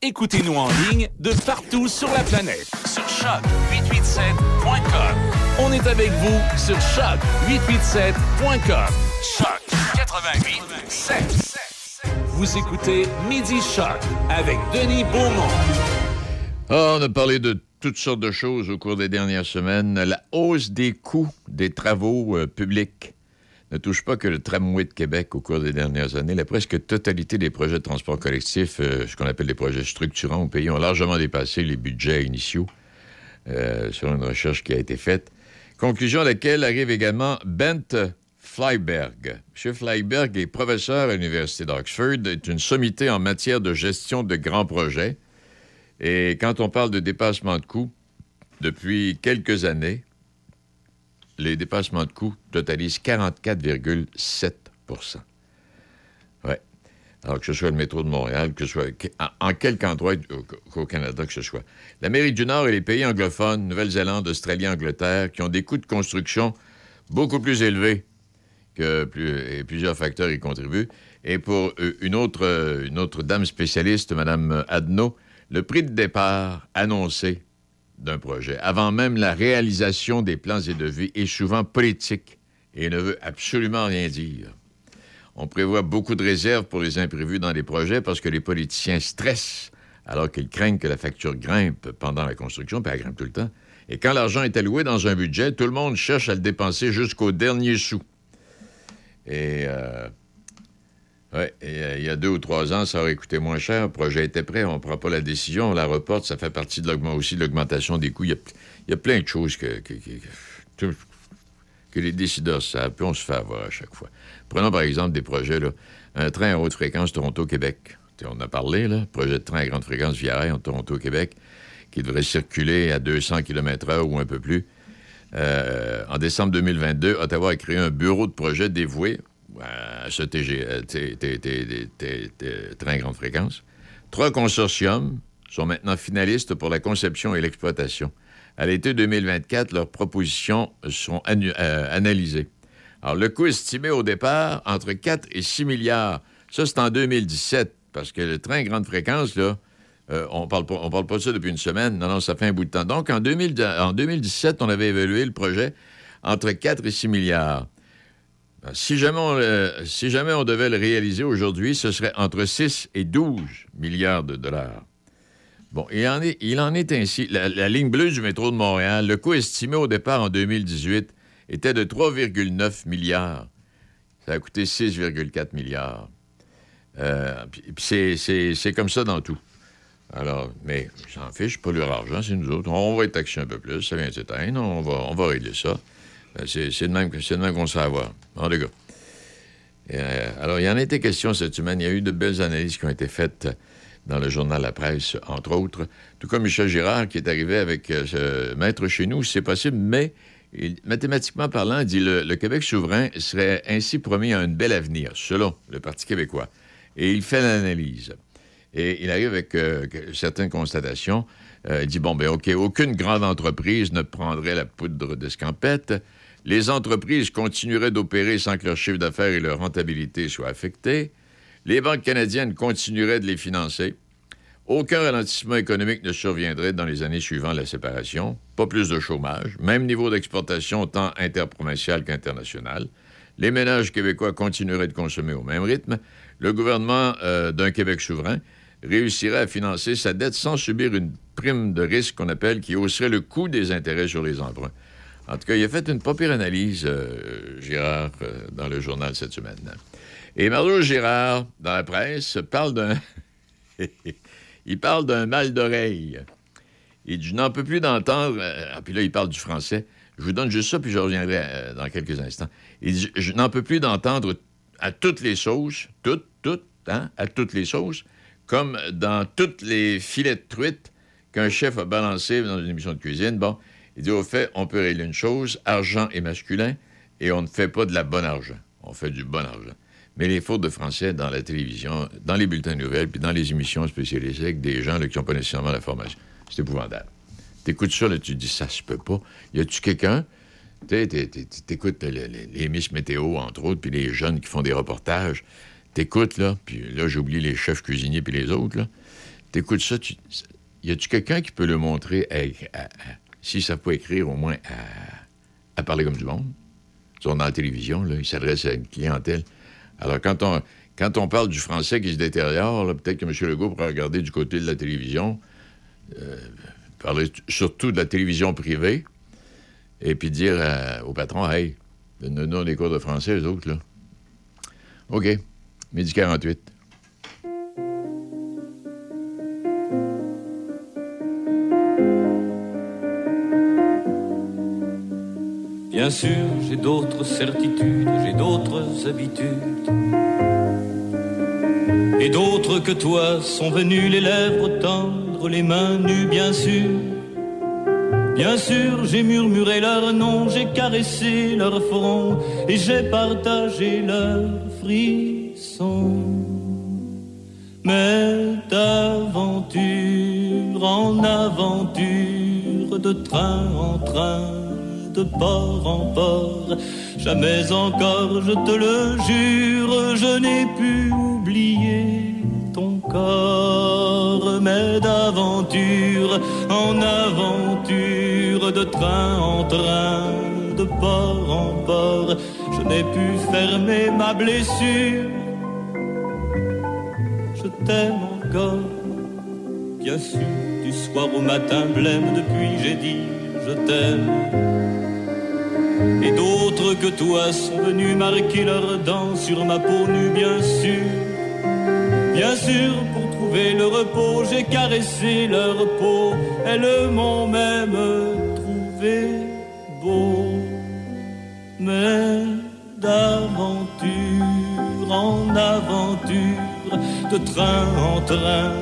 Écoutez-nous en ligne de partout sur la planète. Sur choc887.com. On est avec vous sur choc887.com. Choc 88.7. Vous écoutez Midi Choc avec Denis Beaumont. Ah, on a parlé de toutes sortes de choses au cours des dernières semaines. La hausse des coûts des travaux euh, publics ne touche pas que le tramway de Québec au cours des dernières années. La presque totalité des projets de transport collectif, euh, ce qu'on appelle des projets structurants au pays, ont largement dépassé les budgets initiaux, euh, selon une recherche qui a été faite. Conclusion à laquelle arrive également Bent Flyberg. M. Flyberg est professeur à l'Université d'Oxford, est une sommité en matière de gestion de grands projets. Et quand on parle de dépassement de coûts, depuis quelques années, les dépassements de coûts totalisent 44,7% Ouais. Alors que ce soit le métro de Montréal, que ce soit en, quelque endroit au, Canada que ce soit. L'Amérique du Nord et les pays anglophones, Nouvelle-Zélande, Australie, Angleterre, qui ont des coûts de construction beaucoup plus élevés que et plusieurs facteurs y contribuent. Et pour euh, une autre, euh, une autre dame spécialiste, Mme Adno, le prix de départ annoncé d'un projet, avant même la réalisation des plans et devis, est souvent politique et ne veut absolument rien dire. On prévoit beaucoup de réserves pour les imprévus dans les projets parce que les politiciens stressent alors qu'ils craignent que la facture grimpe pendant la construction, puis elle grimpe tout le temps. Et quand l'argent est alloué dans un budget, tout le monde cherche à le dépenser jusqu'au dernier sou. Et, euh, et, euh, il y a deux ou trois ans, ça aurait coûté moins cher. Le projet était prêt, on ne prend pas la décision, on la reporte. Ça fait partie de aussi de l'augmentation des coûts. Il y a, plein de choses que, les décideurs savent, puis on se fait avoir à chaque fois. Prenons par exemple des projets, là, un train à haute fréquence Toronto-Québec. On a parlé, là, projet de train à grande fréquence via rail entre Toronto-Québec, qui devrait circuler à 200 km/h ou un peu plus. Euh, en décembre 2022, Ottawa a créé un bureau de projet dévoué ce TG, euh, grande fréquence. Trois consortiums sont maintenant finalistes pour la conception et l'exploitation. À l'été 2024, leurs propositions sont euh, analysées. Alors, le coût estimé au départ, entre 4 et 6 milliards. Ça, c'est en 2017, parce que le train grande fréquence, là, euh, on on parle pas de ça depuis une semaine. Non, non, ça fait un bout de temps. Donc, en, 2000 en 2017, on avait évalué le projet entre 4 et 6 milliards. Ben, Si jamais, on, le- si jamais on devait le réaliser aujourd'hui, ce serait entre 6 et 12 milliards de dollars. Bon, il en est, il en est ainsi. La, ligne bleue du métro de Montréal, le coût estimé au départ en 2018 était de 3,9 milliards. Ça a coûté 6,4 milliards. Euh, c'est comme ça dans tout. Alors, mais j'en fiche, pas leur argent, c'est nous autres. On va être taxés un peu plus, ça vient de s'éteindre, on va, on va régler ça. Euh, C'est de même, de qu'on sait avoir. En tout cas. Euh, alors, il y en a été question cette semaine. Il y a eu de belles analyses qui ont été faites dans le journal La Presse, entre autres. Tout comme Michel Girard, qui est arrivé avec euh, maître chez nous, c'est possible, mais il- mathématiquement parlant, il dit le, le Québec souverain serait ainsi promis à un bel avenir, selon le Parti québécois. Et il fait l'analyse. Et il arrive avec euh, certaines constatations. Il dit, bon, ben OK, aucune grande entreprise ne prendrait la poudre d'escampette. Les entreprises continueraient d'opérer sans que leur chiffre d'affaires et leur rentabilité soient affectés. Les banques canadiennes continueraient de les financer. Aucun ralentissement économique ne surviendrait dans les années suivant la séparation. Pas plus de chômage. Même niveau d'exportation tant interprovincial qu'international. Les ménages québécois continueraient de consommer au même rythme. Le gouvernement euh, d'un Québec souverain réussirait à financer sa dette sans subir une prime de risque qu'on appelle qui hausserait le coût des intérêts sur les emprunts. En tout cas, il a fait une pas analyse, euh, Girard, euh, dans le journal cette semaine. Et Mario Girard, dans la presse, parle d'un... il parle d'un mal d'oreille. Il dit, je n'en peux plus d'entendre... euh, ah, puis là, il parle du français. Je vous donne juste ça, puis je reviendrai euh, dans quelques instants. Il dit, je n'en peux plus d'entendre à toutes les sauces, toutes, toutes, hein, à toutes les sauces, comme dans toutes les filets de truite qu'un chef a balancé dans une émission de cuisine. Bon, il dit, au fait, on peut régler une chose, argent est masculin, et on ne fait pas de la bonne argent. On fait du bon argent. Mais les fautes de français dans la télévision, dans les bulletins de nouvelles, puis dans les émissions spécialisées avec des gens qui n'ont pas nécessairement la formation, c'est épouvantable. T'écoutes ça, là, tu dis, ça se peut pas. Y a-tu quelqu'un? T'écoutes les, les, les Miss Météo, entre autres, puis les jeunes qui font des reportages. T'écoutes, là, puis là, j'oublie les chefs cuisiniers puis les autres, là. T'écoutes ça, tu... y a-tu quelqu'un qui peut le montrer, à- s'ils savent pas écrire, au moins à, parler comme du monde? Ils sont dans la télévision, là, ils s'adressent à une clientèle. Alors, quand on, parle du français qui se détériore, peut-être que M. Legault pourrait regarder du côté de la télévision, euh, parler surtout de la télévision privée, et puis dire au patron, hey, donne-nous des cours de français, eux autres, là. OK. Midi 48. Bien sûr, j'ai d'autres certitudes, j'ai d'autres habitudes. Et d'autres que toi sont venus les lèvres tendres, les mains nues, bien sûr. Bien sûr, j'ai murmuré leur nom, j'ai caressé leur front et j'ai partagé leurs frissons. Mais d'aventure en aventure, de train en train, de port en port, jamais encore, je te le jure, je n'ai pu oublier ton corps, mais d'aventure en aventure, de train en train, de port en port, je n'ai pu fermer ma blessure. Je t'aime encore, bien sûr, du soir au matin blême, depuis j'ai dit je t'aime. Et d'autres que toi sont venus marquer leurs dents sur ma peau nue, bien sûr. Bien sûr, pour trouver le repos, j'ai caressé leur peau. Elles m'ont même trouvé beau. Mais d'aventure en aventure, de train en train,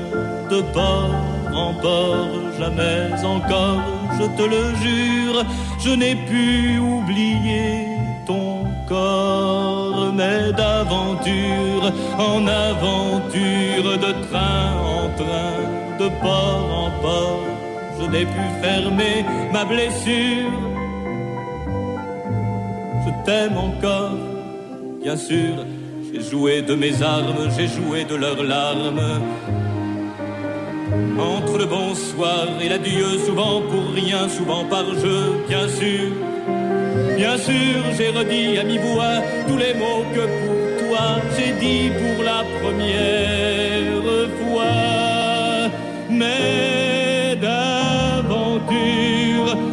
de port en port, jamais encore, je te le jure, je n'ai pu oublier ton corps, mais d'aventure en aventure, de train en train, de port en port, je n'ai pu fermer ma blessure. Je t'aime encore, bien sûr, j'ai joué de mes armes, j'ai joué de leurs larmes. Entre le bonsoir et l'adieu, souvent pour rien, souvent par jeu, bien sûr. Bien sûr, j'ai redit à mi-voix tous les mots que pour toi j'ai dit pour la première fois. Mais d'aventure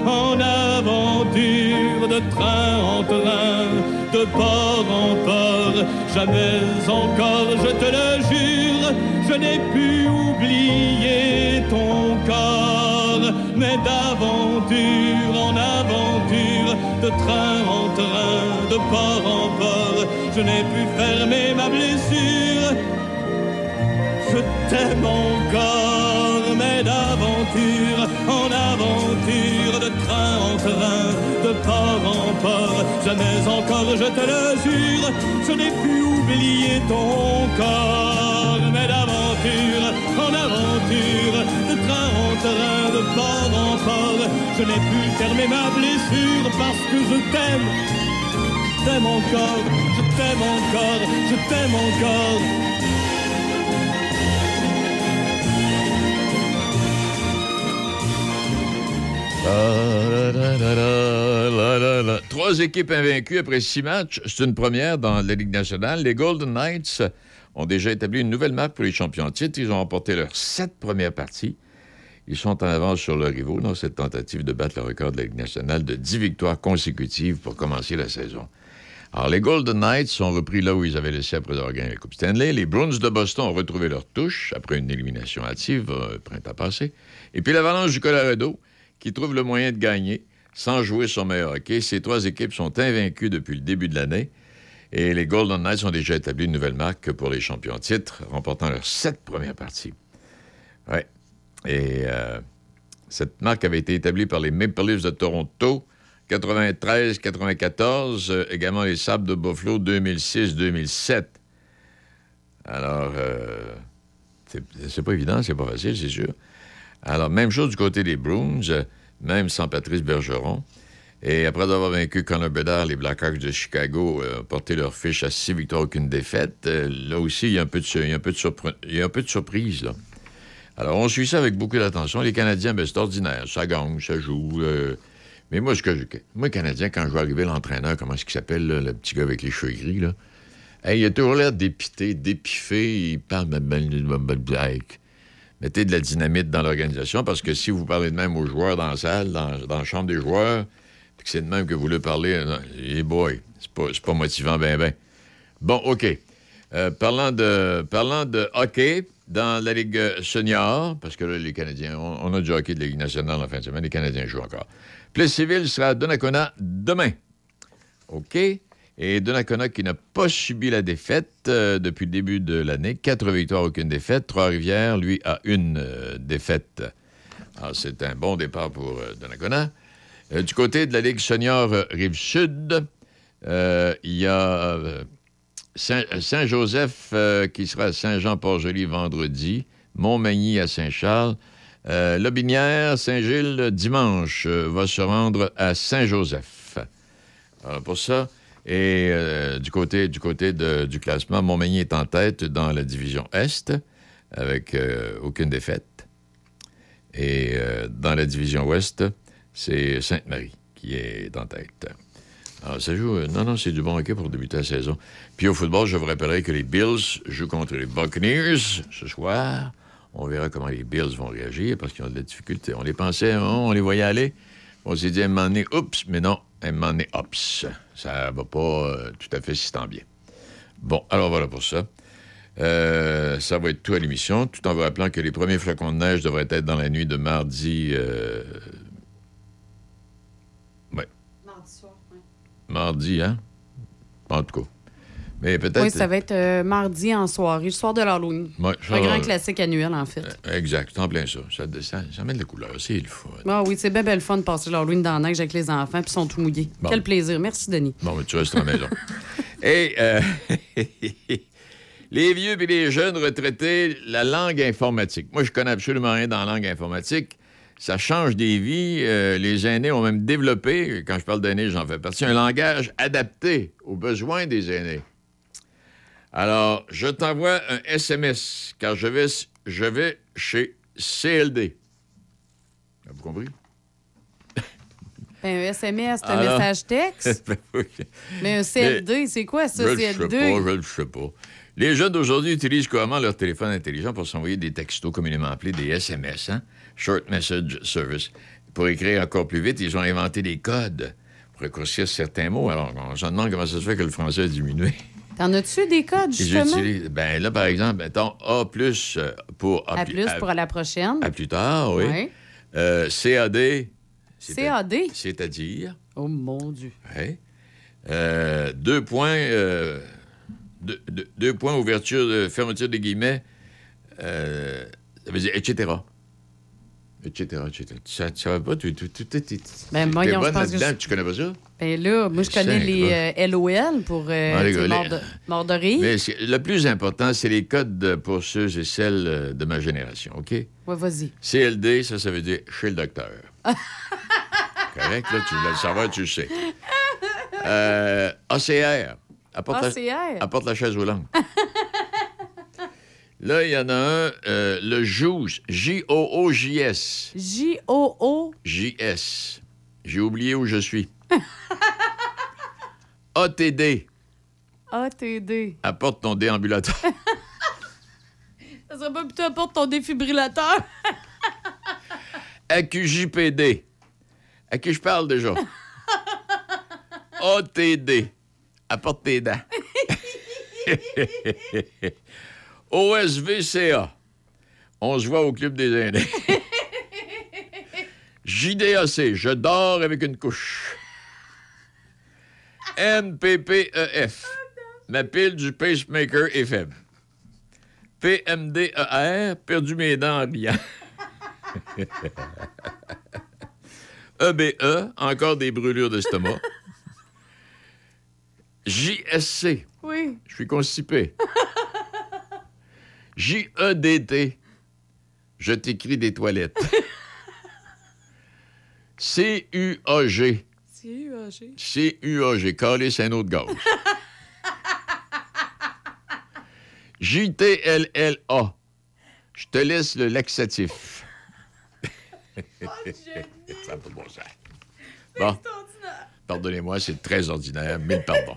en aventure, de train en train, de port en port, jamais encore, je te le jure, je n'ai pu oublier ton corps, mais d'aventure en aventure, de train en train, de port en port, je n'ai pu fermer ma blessure. Je t'aime encore, mais d'aventure en aventure, de train en train, de port en port, jamais encore, je te le je n'ai pu oublier ton corps, mais d'aventure en aventure, de train en train, de port en port, je n'ai pu fermer ma blessure parce que je t'aime, je t'aime encore, je t'aime encore, je t'aime encore. Trois équipes invaincues après six matchs. C'est une première dans la Ligue nationale. Les Golden Knights ont déjà établi une nouvelle marque pour les champions de titre. Ils ont remporté leurs sept premières parties. Ils sont en avance sur leurs rivaux dans cette tentative de battre le record de la Ligue nationale de 10 victoires consécutives pour commencer la saison. Alors, les Golden Knights sont repris là où ils avaient laissé après avoir gagné la Coupe Stanley. Les Bruins de Boston ont retrouvé leur touche après une élimination hâtive euh, printemps passé. Et puis l'Avalanche du Colorado, qui trouve le moyen de gagner sans jouer son meilleur hockey. Ces trois équipes sont invaincues depuis le début de l'année. Et les Golden Knights ont déjà établi une nouvelle marque pour les champions de titre, remportant leurs sept premières parties. Ouais. Et euh, cette marque avait été établie par les Maple Leafs de Toronto 93-94, euh, également les Sables de Buffalo 2006-2007. Alors, euh, c'est pas évident, c'est pas facile, c'est sûr. Alors, même chose du côté des Bruins, euh, même sans Patrice Bergeron. Et après avoir vaincu Connor Bedard, les Blackhawks de Chicago euh, ont porté leur fiche à six victoires, aucune défaite. Euh, là aussi, il y a un peu de, surprise. Alors, on suit ça avec beaucoup d'attention. Les Canadiens, ben, c'est ordinaire. Ça gagne, ça joue. mais moi, ce que je... Moi, Canadien, quand je vois arriver l'entraîneur, comment est-ce qu'il s'appelle, le petit gars avec les cheveux gris, là? Hey, il a toujours l'air dépité, dépiffé. Il parle... Mais mettez de la dynamite dans l'organisation parce que si vous parlez de même aux joueurs dans la salle, dans, dans la chambre des joueurs, puis que c'est de même que vous le parlez, euh, hey boy, c'est pas, pas motivant, ben, ben. Bon, OK. Euh, parlant, de, parlant de hockey, dans la Ligue euh, senior, parce que là, les Canadiens, on, a du hockey de la Ligue nationale en fin de semaine, les Canadiens jouent encore. Plessisville sera à Donnacona demain. OK? Et Donnacona qui n'a pas subi la défaite euh, depuis le début de l'année. Quatre victoires, aucune défaite. Trois-Rivières, lui, a une euh, défaite. Alors, c'est un bon départ pour euh, Donnacona. Euh, du côté de la Ligue senior Rive-Sud, il y a Saint- Saint-Joseph qui sera à Saint-Jean-Port-Joli vendredi. Montmagny à Saint-Charles. Lobinière, Saint-Gilles, dimanche, va se rendre à Saint-Joseph. Alors, pour ça, et euh, du côté, du, côté du classement, Montmagny est en tête dans la division Est, avec euh, aucune défaite. Et euh, dans la division Ouest, c'est Sainte-Marie qui est en tête. Alors, ça joue. non, non, c'est du bon hockey pour débuter la saison. Puis au football, je vous rappellerai que les Bills jouent contre les Buccaneers ce soir. On verra comment les Bills vont réagir parce qu'ils ont de la difficulté. On les pensait, hein, on les voyait aller. On s'est dit à un moment oups, mais non, à un moment donné. Ça va pas euh, tout à fait si tant bien. Bon, alors voilà pour ça. Euh, ça va être tout à l'émission, tout en vous rappelant que les premiers flocons de neige devraient être dans la nuit de mardi. euh, ouais. Mardi, hein? En tout cas. Mais peut-être. Oui, ça va être euh, mardi en soirée, le soir de l'Halloween. Ouais, un grand classique annuel, en fait. Exact, c'est en plein ça. Ça, ça, ça met de la couleur, c'est le fun. Ah oui, c'est bien belle fun de passer l'Halloween dans la neige avec les enfants, puis ils sont tout mouillés. Bon. Quel plaisir. Merci, Denis. Bon, mais tu restes à la maison. Et euh, les vieux et les jeunes retraités, la langue informatique. Moi, je connais absolument rien dans la langue informatique. Ça change des vies. Euh, les aînés ont même développé, quand je parle d'aînés, j'en fais partie, un langage adapté aux besoins des aînés. Alors, je t'envoie un SMS, car je vais, je vais chez CLD. Avez-vous compris? Ben, un SMS, c'est un Alors- message texte. Ben. Mais un CLD, c'est quoi ça, Je ne sais CLD? pas, je ne sais pas. Les jeunes d'aujourd'hui utilisent couramment leur téléphone intelligent pour s'envoyer des textos communément appelés des SMS, hein? Short Message Service. Pour écrire encore plus vite, ils ont inventé des codes pour raccourcir certains mots. Alors, on se demande comment ça se fait que le français a diminué. T'en as-tu des codes, justement? ben là, par exemple, mettons A plus euh, pour À plus pour à la prochaine. à plus tard, oui. Euh, CAD. CAD? C'est-à-dire? Oh mon Dieu. Oui. Euh, deux points. euh, deux, deux- deux points, ouverture, fermeture des guillemets. ça veut dire etc. Etc. etc. Tu ne savais pas? Tu, tu, tu, tu, tu- Ben, t'es voyons, je bonne là-dedans, je- tu connais pas ça? Ben là, moi, je connais Cinq, les euh, LOL pour euh, Ah, les gars, mort, les- de, mort de rire. Mais le plus important, c'est les codes de- pour ceux et celles euh, de ma génération, OK? Ouais, vas-y. CLD, ça, ça veut dire chez le docteur. Correct? Là, tu voulais le savoir, tu le sais. Euh, ACR. Apporte la- ACR? apporte la chaise roulante. Là, il y en a un, euh, le JOOS. J-O-O-J-S. J-O-O. J-S. J'ai oublié où je suis. ATD. ATD. Apporte ton déambulateur. Ça serait pas plutôt apporte ton défibrillateur? AQJPD. À qui je parle déjà? ATD. Apporte tes dents. OSVCA. On se voit au Club des aînés. JDAC. Je dors avec une couche. MPPEF. Ma pile du pacemaker est faible. PMDER. Perdu mes dents en riant. EBE, E encore des brûlures d'estomac. JSC, Oui. je suis constipé. JEDT, je t'écris des toilettes. CUAG. CUAG, calice un autre gaz. JTLLA, je te laisse le laxatif. Ça n'a pas de bon sens. Bon. Pardonnez-moi, c'est très ordinaire. Mille pardons.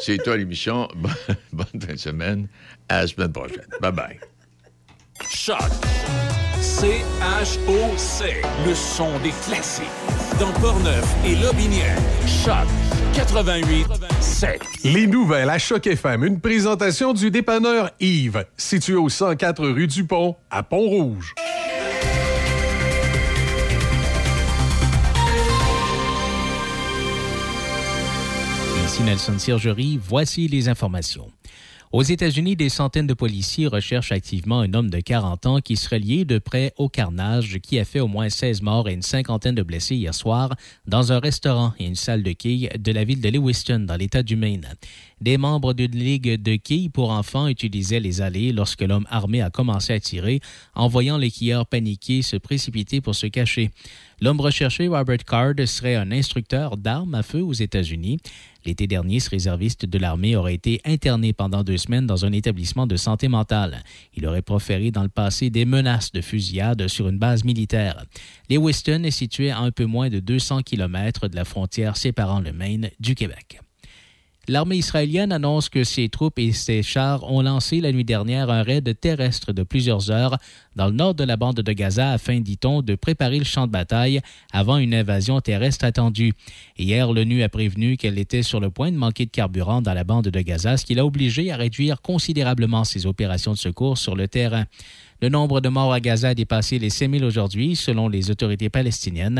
C'est toi l'émission. Bonne bonne fin de semaine. À la semaine prochaine. Bye bye. Choc C-H-O-C. Le son des classiques. Dans Portneuf et Lobinière. Choc 88 7. Les nouvelles à Choc FM, une présentation du dépanneur Yves, situé au 104 rue du Pont, à Pont-Rouge. Nelson voici les informations. Aux États-Unis, des centaines de policiers recherchent activement un homme de 40 ans qui serait lié de près au carnage qui a fait au moins 16 morts et une cinquantaine de blessés hier soir dans un restaurant et une salle de quilles de la ville de Lewiston, dans l'État du Maine. Des membres d'une ligue de quilles pour enfants utilisaient les allées lorsque l'homme armé a commencé à tirer, en voyant les quilleurs paniqués se précipiter pour se cacher. L'homme recherché, Robert Card, serait un instructeur d'armes à feu aux États-Unis. L'été dernier, ce réserviste de l'armée aurait été interné pendant deux semaines dans un établissement de santé mentale. Il aurait proféré dans le passé des menaces de fusillade sur une base militaire. Lewiston est situé à un peu moins de 200 km de la frontière séparant le Maine du Québec. L'armée israélienne annonce que ses troupes et ses chars ont lancé la nuit dernière un raid terrestre de plusieurs heures dans le nord de la bande de Gaza afin, dit-on, de préparer le champ de bataille avant une invasion terrestre attendue. Hier, l'ONU a prévenu qu'elle était sur le point de manquer de carburant dans la bande de Gaza, ce qui l'a obligé à réduire considérablement ses opérations de secours sur le terrain. Le nombre de morts à Gaza a dépassé les 5 000 aujourd'hui, selon les autorités palestiniennes.